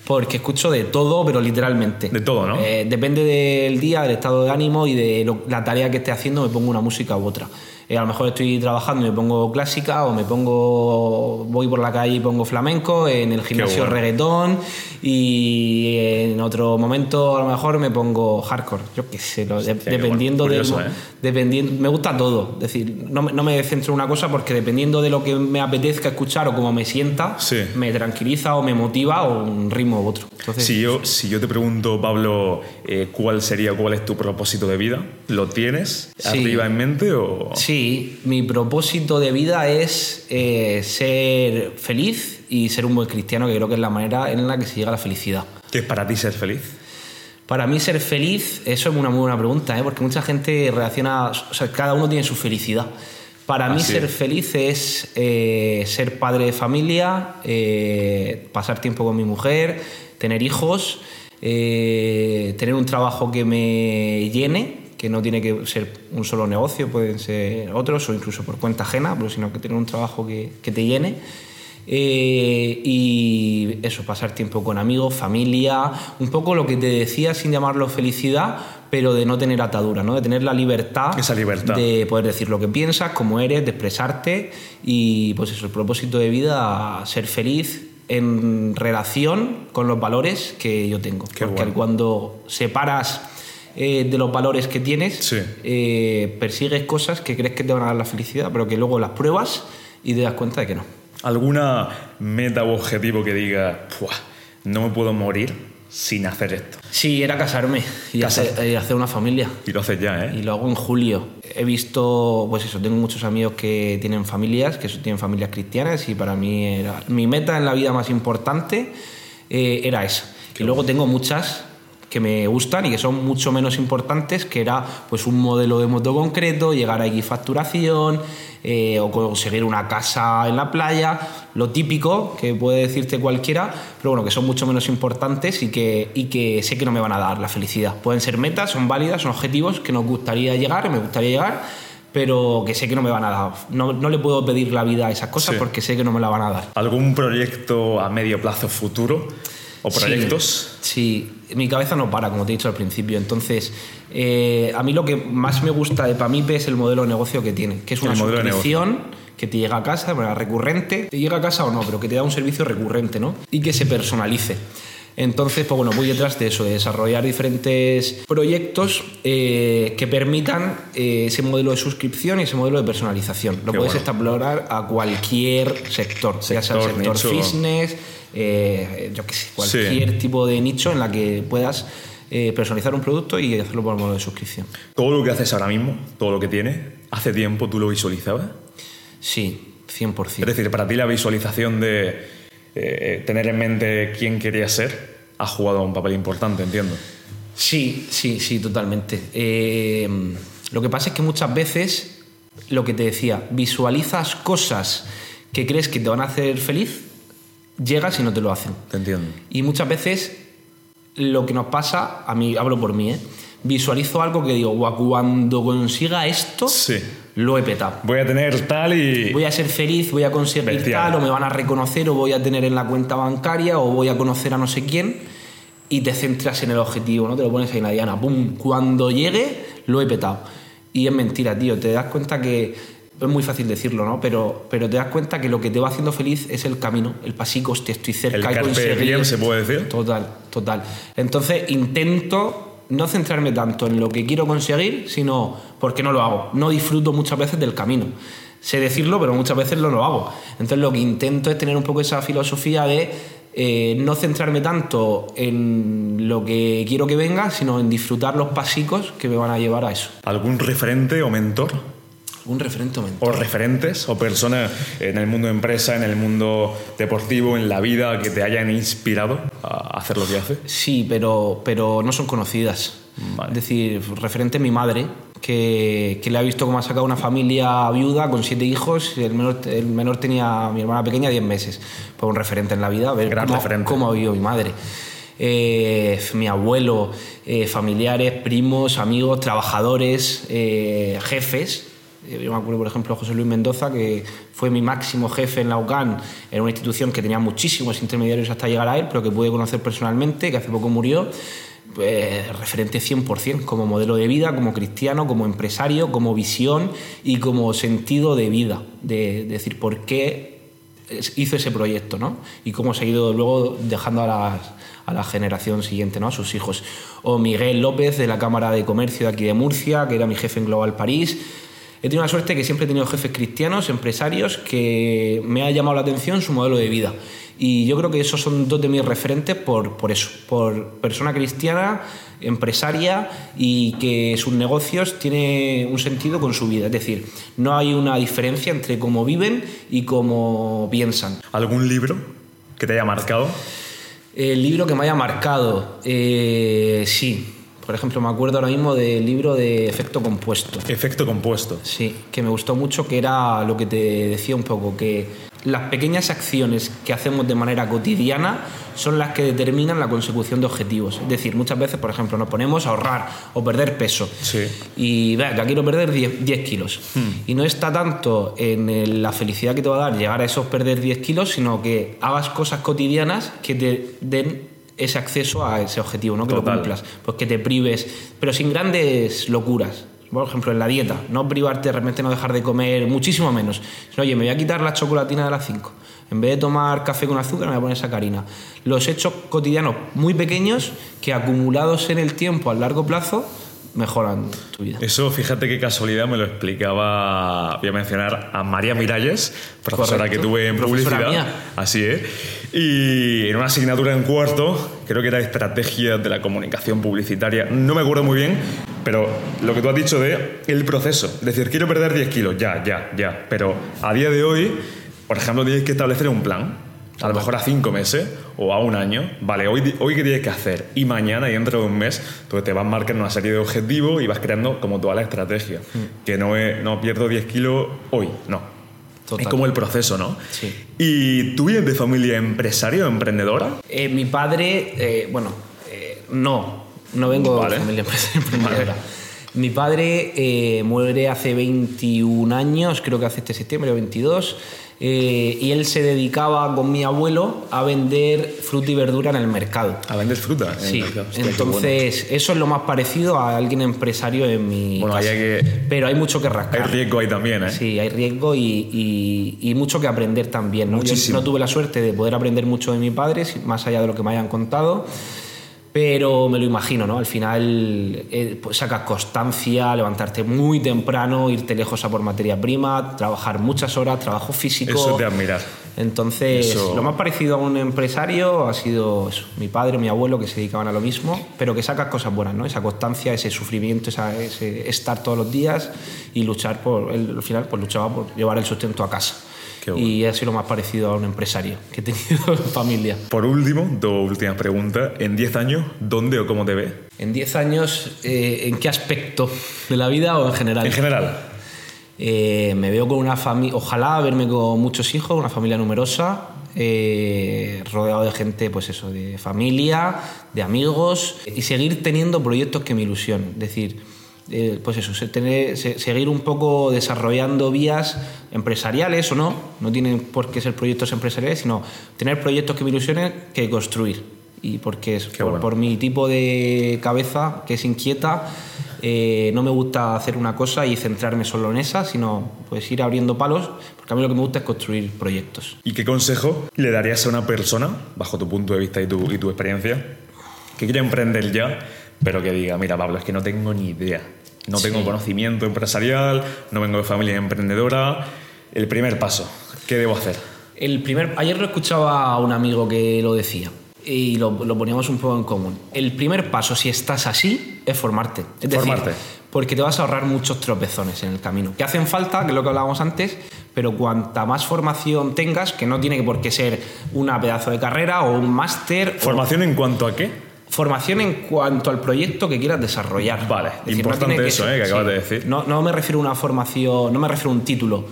Porque escucho de todo, pero literalmente. De todo, ¿no? Eh, depende del día, del estado de ánimo y de lo- la tarea que esté haciendo, me pongo una música u otra. Eh, a lo mejor estoy trabajando y me pongo clásica, o me pongo. Voy por la calle y pongo flamenco, en el gimnasio bueno. reggaetón, y en otro momento a lo mejor me pongo hardcore. Yo qué sé, lo- de- dependiendo bueno, curioso, ¿eh? Dependiendo, me gusta todo, es decir, no, me- no me centro en una cosa porque dependiendo de lo que me apetezca escuchar o cómo me sienta, Sí. me tranquiliza o me motiva o un ritmo u otro. Entonces, Si yo, si yo te pregunto, Pablo, eh, cuál sería, cuál es tu propósito de vida, ¿lo tienes Sí. arriba en mente o...? sí, mi propósito de vida es eh, ser feliz y ser un buen cristiano, que creo que es la manera en la que se llega a la felicidad. ¿Qué es para ti ser feliz? Para mí ser feliz, eso es una muy buena pregunta, ¿eh? porque mucha gente reacciona, o sea, cada uno tiene su felicidad. Para mí ser feliz es eh, ser padre de familia, eh, pasar tiempo con mi mujer, tener hijos, tener un trabajo que me llene, que no tiene que ser un solo negocio, pueden ser otros o incluso por cuenta ajena, pero sino que tener un trabajo que, que te llene. Eh, y eso, pasar tiempo con amigos, familia, un poco lo que te decía sin llamarlo felicidad, pero de no tener atadura, ¿no? de tener la libertad, Esa libertad. de poder decir lo que piensas, cómo eres, de expresarte y pues eso, el propósito de vida, ser feliz en relación con los valores que yo tengo. Qué Porque bueno. cuando separas eh, de los valores que tienes, Sí. eh, persigues cosas que crees que te van a dar la felicidad, pero que luego las pruebas y te das cuenta de que no. ¿Alguna meta u objetivo que diga, "Puah, no me puedo morir sin hacer esto? Sí, era casarme y hacer, y hacer una familia. Y lo haces ya, Y ¿eh? lo hago en julio. He visto, pues eso, tengo muchos amigos que tienen familias, que tienen familias cristianas y para mí era, mi meta en la vida más importante eh, era esa. y luego tengo muchas que me gustan y que son mucho menos importantes, que era pues un modelo de moto concreto, llegar a X facturación eh, o conseguir una casa en la playa, lo típico que puede decirte cualquiera, pero bueno, que son mucho menos importantes y que, y que sé que no me van a dar la felicidad. Pueden ser metas, son válidas, son objetivos que nos gustaría llegar, me gustaría llegar, pero que sé que no me van a dar. No, no le puedo pedir la vida a esas cosas Sí. porque sé que no me la van a dar. ¿Algún proyecto a medio plazo futuro? ¿O Sí, proyectos? Sí, mi cabeza no para, como te he dicho al principio. Entonces, eh, a mí lo que más me gusta de Pamipe es el modelo de negocio que tiene, que es una suscripción que te llega a casa de manera recurrente, te llega a casa o no, pero que te da un servicio recurrente, ¿no? Y que se personalice. Entonces, pues bueno, voy detrás de eso, de desarrollar diferentes proyectos eh, que permitan eh, ese modelo de suscripción y ese modelo de personalización. Lo Qué puedes explorar a cualquier sector, ya sea el Sector, sector nicho. fitness, eh, yo qué sé, cualquier tipo de nicho en la que puedas personalizar un producto y hacerlo por modo de suscripción. Todo lo que haces ahora mismo, todo lo que tienes, hace tiempo tú lo visualizabas. Sí, 100%. Es decir, para ti la visualización de eh, tener en mente quién querías ser ha jugado un papel importante, entiendo. Sí, sí, sí, totalmente. Eh, lo que pasa es que muchas veces, lo que te decía, visualizas cosas que crees que te van a hacer feliz, llegas y no te lo hacen. Te entiendo. Y muchas veces lo que nos pasa, a mí hablo por mí, ¿eh? Visualizo algo que digo, "Guau, cuando consiga esto, Sí. lo he petado. Voy a tener tal y... Voy a ser feliz, voy a conseguir Bestial. tal, o me van a reconocer, o voy a tener en la cuenta bancaria, o voy a conocer a no sé quién, y te centras en el objetivo, ¿no? Te lo pones ahí en la diana, ¡pum! Cuando llegue, lo he petado. Y es mentira, tío, te das cuenta que es muy fácil decirlo, ¿no? Pero, pero te das cuenta que lo que te va haciendo feliz es el camino, el pasico, hostia, estoy cerca El y conseguir- se puede decir. Total, total. Entonces intento no centrarme tanto en lo que quiero conseguir, sino porque no lo hago. No disfruto muchas veces del camino. Sé decirlo, pero muchas veces no lo hago. Entonces lo que intento es tener un poco esa filosofía de eh, no centrarme tanto en lo que quiero que venga, sino en disfrutar los pasicos que me van a llevar a eso. ¿Algún referente o mentor? Un referente mental. ¿O referentes o personas en el mundo de empresa, en el mundo deportivo, en la vida que te hayan inspirado a hacer lo que haces? Sí, pero, pero no son conocidas. Vale. Es decir, referente mi madre, que, que le ha visto cómo ha sacado una familia viuda con siete hijos, el menor, el menor tenía, mi hermana pequeña, 10 meses. Pues un referente en la vida, ver Gran cómo, referente. cómo ha vivido mi madre. Eh, mi abuelo, eh, familiares, primos, amigos, trabajadores, eh, jefes. Eh, Yo me acuerdo, por ejemplo, José Luis Mendoza, que fue mi máximo jefe en la UCAN, en una institución que tenía muchísimos intermediarios hasta llegar a él, pero que pude conocer personalmente, que hace poco murió. Pues, referente 100%, como modelo de vida, como cristiano, como empresario, como visión y como sentido de vida. De, de decir, ¿por qué hizo ese proyecto, ¿no? Y cómo se ha ido luego dejando a, las- a la generación siguiente, ¿no? A sus hijos. O Miguel López de la Cámara de Comercio de aquí de Murcia, que era mi jefe en Global París. He tenido la suerte que siempre he tenido jefes cristianos, empresarios, que me ha llamado la atención su modelo de vida. Y yo creo que esos son dos de mis referentes por, por eso, por persona cristiana, empresaria y que sus negocios tienen un sentido con su vida. Es decir, no hay una diferencia entre cómo viven y cómo piensan. ¿Algún libro que te haya marcado? El libro que me haya marcado, eh, sí. Por ejemplo, me acuerdo ahora mismo del libro de Efecto Compuesto. Efecto compuesto. Sí, que me gustó mucho, que era lo que te decía un poco, que las pequeñas acciones que hacemos de manera cotidiana son las que determinan la consecución de objetivos. Es decir, muchas veces, por ejemplo, nos ponemos a ahorrar o perder peso. Sí. Y venga, quiero perder 10, 10 kilos. Y no está tanto en la felicidad que te va a dar llegar a esos perder 10 kilos, sino que hagas cosas cotidianas que te den ese acceso a ese objetivo, ¿no? Que Total. lo cumplas. Pues que te prives, pero sin grandes locuras. Por ejemplo, en la dieta, no privarte, de repente no dejar de comer muchísimo menos. Oye, me voy a quitar la chocolatina de las 5. En vez de tomar café con azúcar, me voy a poner sacarina. Los hechos cotidianos muy pequeños que acumulados en el tiempo a largo plazo mejoran tu vida. Eso, fíjate qué casualidad me lo explicaba, voy a mencionar a María Miralles, profesora Correcto. que tuve en Profesora publicidad. mía. Así es. Y en una asignatura en cuarto, creo que era estrategia de la comunicación publicitaria, no me acuerdo muy bien, pero lo que tú has dicho de el proceso. Es decir, quiero perder 10 kilos, ya, ya, ya. Pero a día de hoy, por ejemplo, tienes que establecer un plan. A lo mejor a cinco meses o a un año. Vale, hoy, hoy qué tienes que hacer. Y mañana y dentro de un mes, tú te vas marcando una serie de objetivos y vas creando como toda la estrategia. Que no es, no pierdo 10 kilos hoy, no. Total. Es como el proceso, ¿no? Sí. ¿Y tú vienes de familia empresaria o emprendedora? Eh, mi padre, eh, bueno, eh, no, no vengo Vale. de familia emprendedora. Mi padre eh, muere hace 21 años, creo que hace este septiembre, 22, eh, y él se dedicaba con mi abuelo a vender fruta y verdura en el mercado. A vender fruta. en el Sí, mercado. Hostia, qué entonces eso es lo más parecido a alguien empresario en mi Bueno, casa. hay que- Pero hay mucho que bueno. rascar. Hay riesgo ahí también, ¿eh? Sí, hay riesgo y, y- y mucho que aprender también. ¿no? Yo Muchísimo. no tuve la suerte de poder aprender mucho de mi padre, más allá de lo que me hayan contado, pero me lo imagino, ¿no? Al final eh, pues sacas constancia, levantarte muy temprano, irte lejos a por materia prima, trabajar muchas horas, trabajo físico. Eso es de admirar. Entonces, Eso- lo más parecido a un empresario ha sido eso, mi padre o mi abuelo que se dedicaban a lo mismo, pero que sacas cosas buenas, ¿no? Esa constancia, ese sufrimiento, esa- ese estar todos los días y luchar por, él, al final, pues luchaba por llevar el sustento a casa. Bueno. Y ha sido lo más parecido a un empresario que he tenido en familia. Por último, dos últimas preguntas. En 10 años, ¿dónde o cómo te ves? En 10 años, eh, ¿en qué aspecto? ¿De la vida o en general? En general. Eh, me veo con una familia, ojalá verme con muchos hijos, una familia numerosa, eh, rodeado de gente, pues eso, de familia, de amigos, y seguir teniendo proyectos que me ilusionen. Es decir, eh, pues eso, tener- se- seguir un poco desarrollando vías empresariales o no, no tienen por qué ser proyectos empresariales, sino tener proyectos que me ilusionen que construir. Y porque es, por, bueno. por mi tipo de cabeza, que es inquieta, Eh, no me gusta hacer una cosa y centrarme solo en esa, sino pues ir abriendo palos, porque a mí lo que me gusta es construir proyectos. ¿Y qué consejo le darías a una persona, bajo tu punto de vista y tu, y tu experiencia, que quiere emprender ya, pero que diga, mira Pablo, es que no tengo ni idea, no tengo Sí. conocimiento empresarial, no vengo de familia emprendedora, el primer paso, ¿qué debo hacer? El primer, ayer lo escuchaba a un amigo que lo decía y lo, lo poníamos un poco en común. El primer paso, si estás así, es formarte. Es decir, Formarte. porque te vas a ahorrar muchos tropezones en el camino. Que hacen falta, que es lo que hablábamos antes, pero cuanta más formación tengas, que no tiene por qué ser una pedazo de carrera o un máster. o- ¿Formación en cuanto a qué? Formación en cuanto al proyecto que quieras desarrollar. Vale, Es decir, importante eso, eh, que acabas de decir. No, no me refiero a una formación, no me refiero a un título,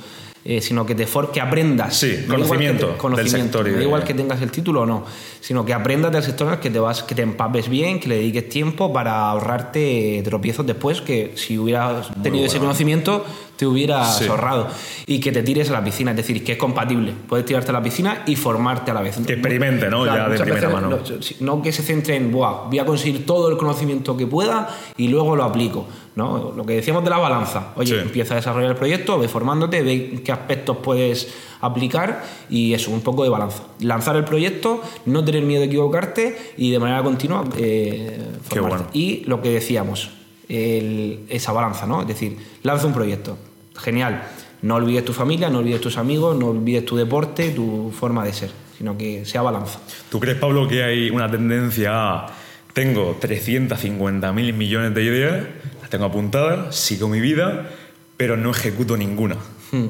eh, sino que te for- que aprendas. Sí, conocimiento que te- del conocimiento. sector da de- igual que tengas el título o no, sino que aprendas del sector en el que te vas, que te empapes bien, que le dediques tiempo para ahorrarte tropiezos después, que si hubieras tenido ese conocimiento te hubieras Sí. ahorrado. Y que te tires a la piscina, es decir, que es compatible. Puedes tirarte a la piscina y formarte a la vez. Que experimente, ¿no? Ya de primera mano. no- que se centre en, Buah, voy a conseguir todo el conocimiento que pueda y luego lo aplico. ¿no? Lo que decíamos de la balanza. Oye, Sí. empieza a desarrollar el proyecto, ve formándote, ve qué aspectos puedes aplicar y eso, un poco de balanza. Lanzar el proyecto, no tener miedo de equivocarte y de manera continua eh, Qué formarte. bueno. Y lo que decíamos, el- esa balanza, ¿no? Es decir, lanza un proyecto. Genial. No olvides tu familia, no olvides tus amigos, no olvides tu deporte, tu forma de ser, sino que sea balanza. ¿Tú crees, Pablo, que hay una tendencia a tengo 350 mil millones de ideas, las tengo apuntadas, sigo mi vida, pero no ejecuto ninguna? Hmm.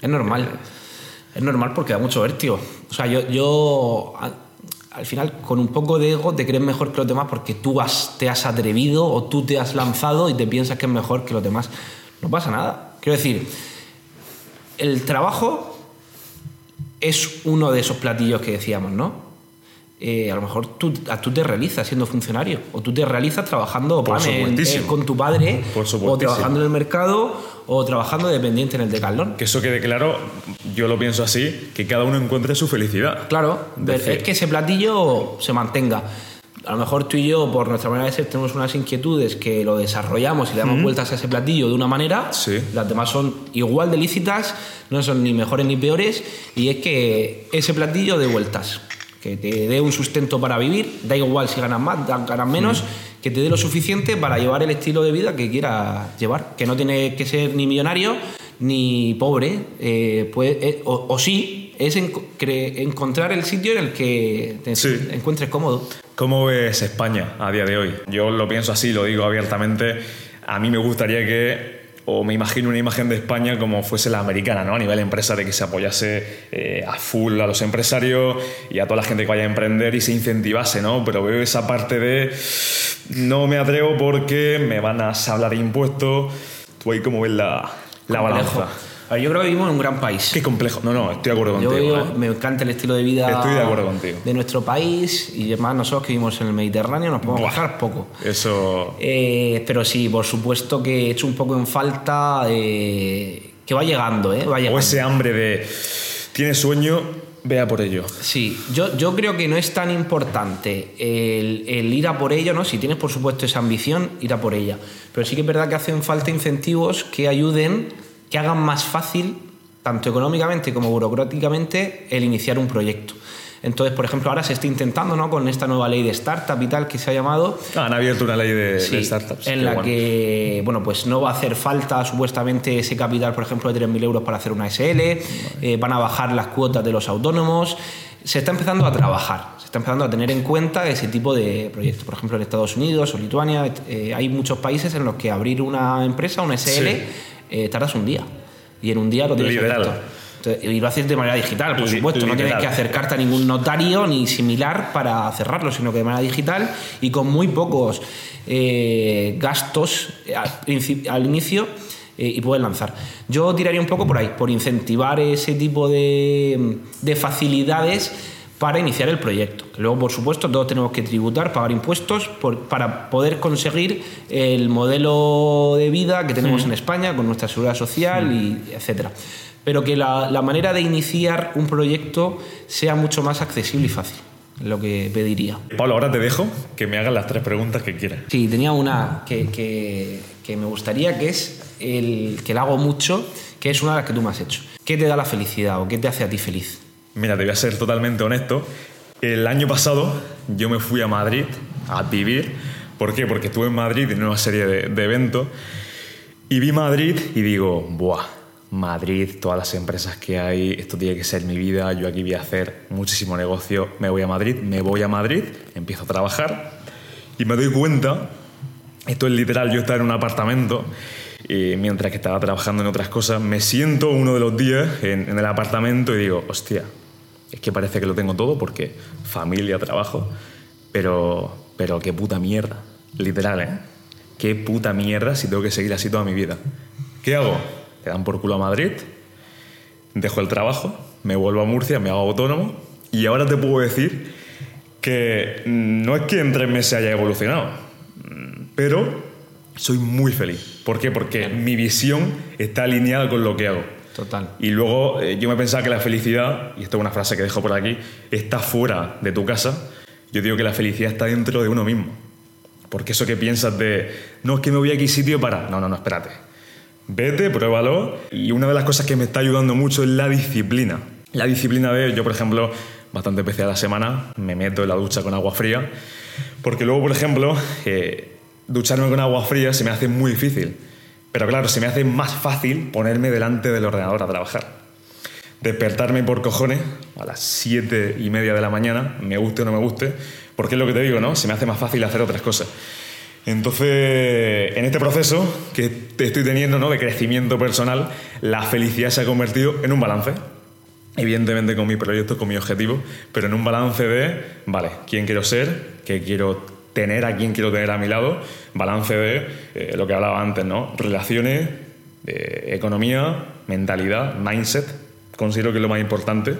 Es normal. Es normal porque da mucho vértigo. O sea, yo, yo al, al final, con un poco de ego, te crees mejor que los demás porque tú te has atrevido o tú te has lanzado y te piensas que es mejor que los demás. No pasa nada. Quiero decir, el trabajo es uno de esos platillos que decíamos, ¿no? Eh, a lo mejor tú, a- tú te realizas siendo funcionario o tú te realizas trabajando Por en- eh, con tu padre Por o trabajando en el mercado o trabajando dependiente en el decalón. Que eso quede claro, yo lo pienso así, que cada uno encuentre su felicidad. Claro, Decir- es que ese platillo se mantenga. A lo mejor tú y yo, por nuestra manera de ser, tenemos unas inquietudes que lo desarrollamos y le damos vueltas a ese platillo de una manera. Sí. Las demás son igual de lícitas, no son ni mejores ni peores. Y es que ese platillo de vueltas, que te dé un sustento para vivir, da igual si ganas más, ganas menos, que te dé lo suficiente para llevar el estilo de vida que quieras llevar. Que no tiene que ser ni millonario ni pobre, eh, puede- eh, o, o sí, es en- cre- encontrar el sitio en el que te Sí. encuentres cómodo. ¿Cómo ves España a día de hoy? Yo lo pienso así, lo digo abiertamente. A mí me gustaría que, o me imagino una imagen de España como fuese la americana, ¿no? A nivel empresa, de que se apoyase eh, a full a los empresarios y a toda la gente que vaya a emprender y se incentivase, ¿no? Pero veo esa parte de no me atrevo porque me van a hablar de impuestos. Tú ahí cómo ves la, la balanza. A ver, yo creo que vivimos en un gran país. Qué complejo. No, no, estoy de acuerdo Yo contigo. vivo- ¿eh? me encanta el estilo de vida Estoy de acuerdo contigo. de nuestro país y además nosotros que vivimos en el Mediterráneo nos podemos Buah. bajar poco. Eso. Eh, pero sí, por supuesto que he hecho un poco en falta eh, que va llegando, ¿eh? Va llegando. O ese hambre de. Tienes sueño, vea por ello. Sí, yo, yo creo que no es tan importante el, el ir a por ello, ¿no? Si tienes, por supuesto, esa ambición, ir a por ella. Pero sí que es verdad que hacen falta incentivos que ayuden, que hagan más fácil, tanto económicamente como burocráticamente, el iniciar un proyecto. Entonces, por ejemplo, ahora se está intentando, ¿no? Con esta nueva ley de startup y tal que se ha llamado, Ah, han abierto una ley de, Sí, de startups. en la bueno. que bueno pues no va a hacer falta supuestamente ese capital por ejemplo de 3.000 euros para hacer una SL eh, van a bajar las cuotas de los autónomos se está empezando a trabajar se está empezando a tener en cuenta ese tipo de proyectos por ejemplo en Estados Unidos o Lituania eh, hay muchos países en los que abrir una empresa una SL Sí. Eh, tardas un día y en un día lo tienes abierto. Entonces, y lo haces de manera digital, por Li- supuesto. No tienes que acercarte a ningún notario ni similar para cerrarlo, sino que de manera digital y con muy pocos eh, gastos al, princi- al inicio eh, y puedes lanzar. Yo tiraría un poco por ahí, por incentivar ese tipo de, de facilidades para iniciar el proyecto. Luego, por supuesto, todos tenemos que tributar, pagar impuestos por- para poder conseguir el modelo de vida que tenemos en España con nuestra seguridad social y etcétera. Pero que la, la manera de iniciar un proyecto sea mucho más accesible y fácil. lo que pediría. Pablo, ahora te dejo que me hagas las tres preguntas que quieras. Sí, tenía una que, que, que me gustaría, que es el que la hago mucho, que es una de las que tú me has hecho. ¿Qué te da la felicidad o qué te hace a ti feliz? Mira, te voy a ser totalmente honesto. El año pasado yo me fui a Madrid a vivir. ¿Por qué? Porque estuve en Madrid en una serie de, de eventos y vi Madrid y digo, ¡buah! Madrid, todas las empresas que hay, esto tiene que ser mi vida, yo aquí voy a hacer muchísimo negocio, me voy a Madrid, me voy a Madrid, empiezo a trabajar y me doy cuenta, esto es literal, yo estaba en un apartamento y mientras que estaba trabajando en otras cosas, me siento uno de los días en, en el apartamento y digo, hostia, es que parece que lo tengo todo porque familia, trabajo, pero, pero qué puta mierda, literal, ¿eh? Qué puta mierda si tengo que seguir así toda mi vida. ¿Qué hago? Te dan por culo a Madrid, dejo el trabajo, me vuelvo a Murcia, me hago autónomo y ahora te puedo decir que no es que en tres meses haya evolucionado, pero soy muy feliz. ¿Por qué? Porque mi visión está alineada con lo que hago. Y luego eh, yo me pensaba que la felicidad, y esto es una frase que dejo por aquí, está fuera de tu casa. Yo digo que la felicidad está dentro de uno mismo. Porque eso que piensas de, no es que me voy a aquí sitio para... No, no, no, espérate. Vete, pruébalo. Y una de las cosas que me está ayudando mucho es la disciplina. La disciplina de, yo por ejemplo, bastante veces a la semana me meto en la ducha con agua fría. Porque luego, por ejemplo, eh, ducharme con agua fría se me hace muy difícil. Pero claro, se me hace más fácil ponerme delante del ordenador a trabajar. Despertarme por cojones a las siete y media de la mañana, me guste o no me guste, porque es lo que te digo, ¿no? Se me hace más fácil hacer otras cosas. Entonces, en este proceso que estoy teniendo ¿no? de crecimiento personal, la felicidad se ha convertido en un balance. Evidentemente con mi proyecto, con mi objetivo, pero en un balance de, vale, quién quiero ser, qué quiero tener, a quién quiero tener a mi lado, balance de eh, lo que hablaba antes, ¿no? Relaciones, eh, economía, mentalidad, mindset, considero que es lo más importante,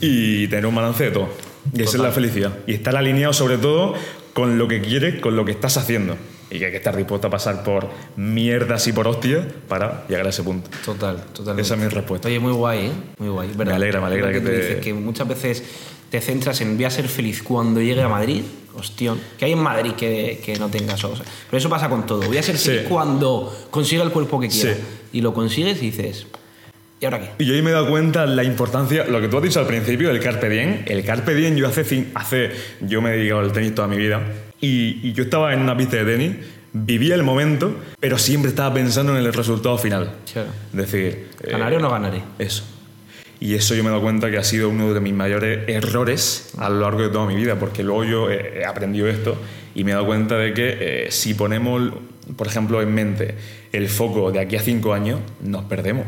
y tener un balance de todo. Y esa es la felicidad. Y estar alineado sobre todo con lo que quieres, con lo que estás haciendo. Y que hay que estar dispuesto a pasar por mierdas y por hostias para llegar a ese punto. Total, total. Esa es mi respuesta. Oye, muy guay, ¿eh? Muy guay. ¿verdad? Me alegra, me alegra que tú te- dices, que muchas veces te centras en voy a ser feliz cuando llegue a Madrid. Hostión. Que hay en Madrid que, que no tengas cosas. Pero eso pasa con todo. Voy a ser feliz Sí. cuando consiga el cuerpo que quiera. Sí. Y lo consigues y dices, ¿y ahora qué? Y yo ahí me he dado cuenta la importancia, lo que tú has dicho al principio, del Carpe Diem. El Carpe Diem yo hace, hace yo me he dedicado al tenis toda mi vida y, y yo estaba en una pista de tenis, vivía el momento, pero siempre estaba pensando en el resultado final. Claro. Es decir, eh, ¿Ganaré o no ganaré? eso. Y eso yo me he dado cuenta que ha sido uno de mis mayores errores a lo largo de toda mi vida, porque luego yo eh, he aprendido esto y me he dado cuenta de que eh, si ponemos, por ejemplo, en mente el foco de aquí a cinco años, nos perdemos.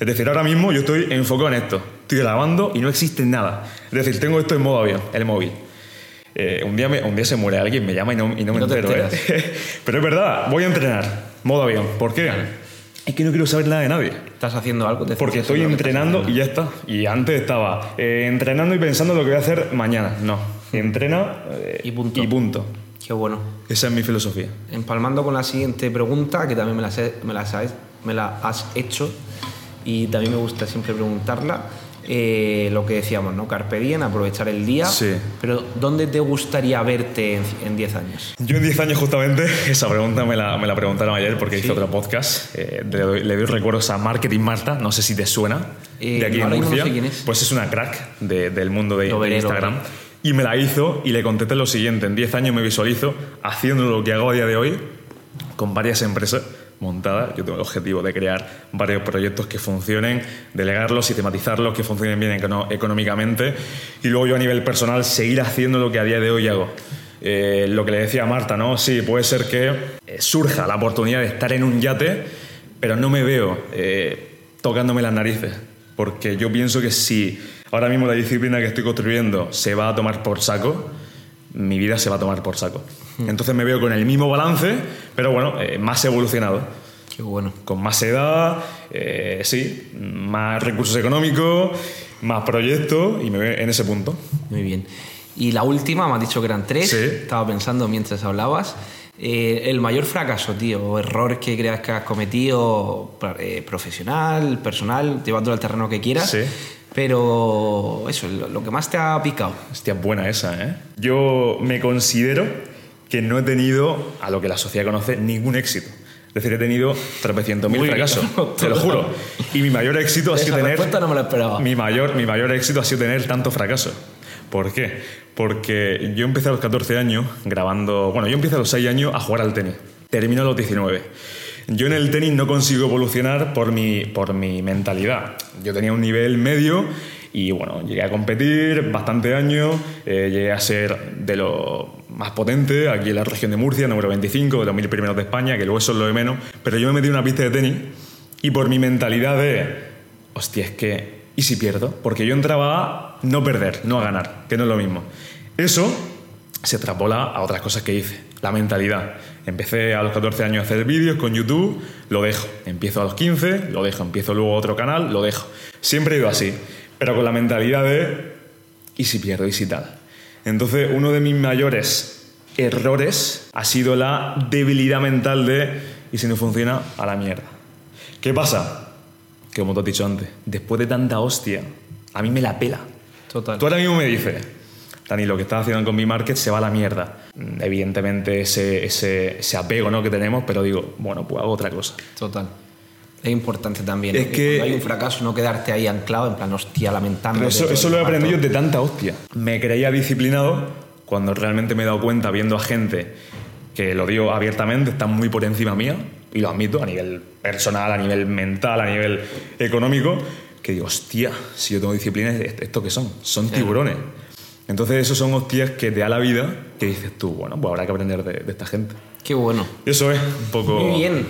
Es decir, ahora mismo yo estoy enfocado en esto, estoy grabando y no existe nada. Es decir, tengo esto en modo avión, el móvil. Eh, un, día me- un día se muere alguien, me llama y no, y no me no te entero. ¿eh? Pero es verdad, voy a entrenar, modo avión. ¿Por qué? Es que no quiero saber nada de nadie. ¿Estás haciendo algo? ¿Te Porque estoy entrenando y ya está. Y antes estaba eh, entrenando y pensando lo que voy a hacer mañana. No, entrena eh, Y punto. Y punto. Qué bueno. Esa es mi filosofía. Empalmando con la siguiente pregunta, que también me la, me la has hecho y también me gusta siempre preguntarla. Eh, lo que decíamos, ¿no? Carpe diem, aprovechar el día. Sí. Pero ¿dónde te gustaría verte en- en 10 años? Yo en 10 años justamente, esa pregunta me la, me la preguntaron ayer porque hice otro podcast. eh, le, doy, le doy recuerdos a Marketing Marta, no sé si te suena, Eh, de aquí en mismo no Murcia. sé quién es. Pues es una crack de- del mundo de, de veré, lo Instagram. Y me la hizo y le contesté lo siguiente, en 10 años me visualizo haciendo lo que hago a día de hoy con varias empresas montadas. Yo tengo el objetivo de crear varios proyectos que funcionen, delegarlos, sistematizarlos, que funcionen bien económicamente y luego yo a nivel personal seguir haciendo lo que a día de hoy hago. Eh, lo que le decía a Marta, ¿no? Sí, puede ser que eh, surja la oportunidad de estar en un yate, pero no me veo eh, tocándome las narices, porque yo pienso que si ahora mismo la disciplina que estoy construyendo se va a tomar por saco, mi vida se va a tomar por saco. Entonces me veo con el mismo balance, pero bueno, eh, más evolucionado. Qué bueno. Con más edad, eh, sí, más recursos económicos, más proyectos y me veo en ese punto. Muy bien. Y la última, me has dicho que eran tres. Sí. Estaba pensando mientras hablabas. Eh, el mayor fracaso, tío, o error que creas que has cometido, profesional, personal, llevándolo al terreno que quieras. Sí. Pero eso, lo que más te ha picado. Hostia, buena esa, ¿eh? Yo me considero que no he tenido, a lo que la sociedad conoce, ningún éxito. Es decir, he tenido tropecientos mil fracasos, te lo juro. Y mi mayor éxito ha Esa sido tener... no me la esperaba. Mi mayor, mi mayor éxito ha sido tener tanto fracaso. ¿Por qué? Porque yo empecé a los 14 años grabando... Bueno, yo empecé a los 6 años a jugar al tenis. Termino a los 19. Yo en el tenis no consigo evolucionar por mi, por mi mentalidad. Yo tenía un nivel medio y bueno, llegué a competir bastante años, eh, llegué a ser de lo más potente aquí en la región de Murcia, número 25, de los mil primeros de España, que luego eso es lo de menos. Pero yo me metí en una pista de tenis y por mi mentalidad de, hostia, es que, ¿y si pierdo? Porque yo entraba a no perder, no a ganar, que no es lo mismo. Eso se extrapola a otras cosas que hice. La mentalidad. Empecé a los 14 años a hacer vídeos con YouTube, lo dejo. Empiezo a los 15, lo dejo. Empiezo luego otro canal, lo dejo. Siempre he ido así, pero con la mentalidad de ¿y si pierdo? ¿y si tal? Entonces, uno de mis mayores errores ha sido la debilidad mental de ¿y si no funciona? A la mierda. ¿Qué pasa? Que como te he dicho antes, después de tanta hostia, a mí me la pela. Total. Tú ahora mismo me dices, Dani, lo que estás haciendo con mi market se va a la mierda. Evidentemente ese, ese, ese apego ¿no? que tenemos, pero digo, bueno, pues hago otra cosa. Total. Es importante también. Es ¿no? que- cuando hay un fracaso, no quedarte ahí anclado, en plan, hostia, lamentando. Eso, eso lo he aprendido de tanta hostia. Me creía disciplinado cuando realmente me he dado cuenta viendo a gente que lo digo abiertamente, están muy por encima mía, y lo admito a nivel personal, a nivel mental, a nivel económico, que digo, hostia, si yo tengo disciplina, ¿esto qué son? Son tiburones. Entonces, esos son hostias que te da la vida que dices tú, bueno, pues habrá que aprender de, de esta gente. Qué bueno. Eso es un poco. Muy bien.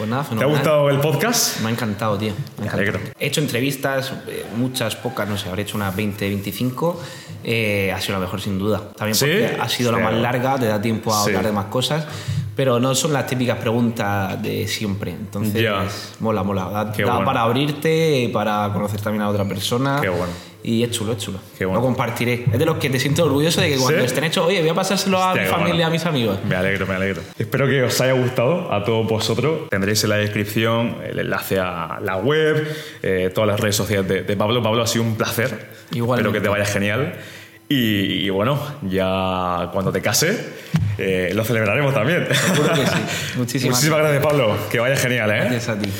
Pues nada, ¿Te ha fenomenal. gustado el podcast? Me ha encantado, tío. Me alegro. He hecho entrevistas, eh, muchas, pocas, no sé, habré hecho unas 20, 25. Eh, ha sido la mejor sin duda. También ¿Sí? porque ha sido la Sí. más larga, te da tiempo a Sí. hablar de más cosas. Pero no son las típicas preguntas de siempre. Entonces, Ya. mola, mola. Da, da bueno. para abrirte, para conocer también a otra persona. Qué bueno. Y es chulo, es chulo. Bueno. Lo compartiré. Es de los que te siento orgulloso de que cuando ¿Sí? estén hechos, oye, voy a pasárselo a Hostia, mi familia, bueno. a mis amigos. Me alegro, me alegro. Espero que os haya gustado a todos vosotros. Tendréis en la descripción el enlace a la web, eh, todas las redes sociales de, de Pablo. Pablo, ha sido un placer. Espero que te vaya genial. Y, y bueno, ya cuando te cases, eh, lo celebraremos también. Seguro que sí. Muchísimas Muchísimas gracias, Pablo. Que vaya genial, ¿eh? gracias a ti.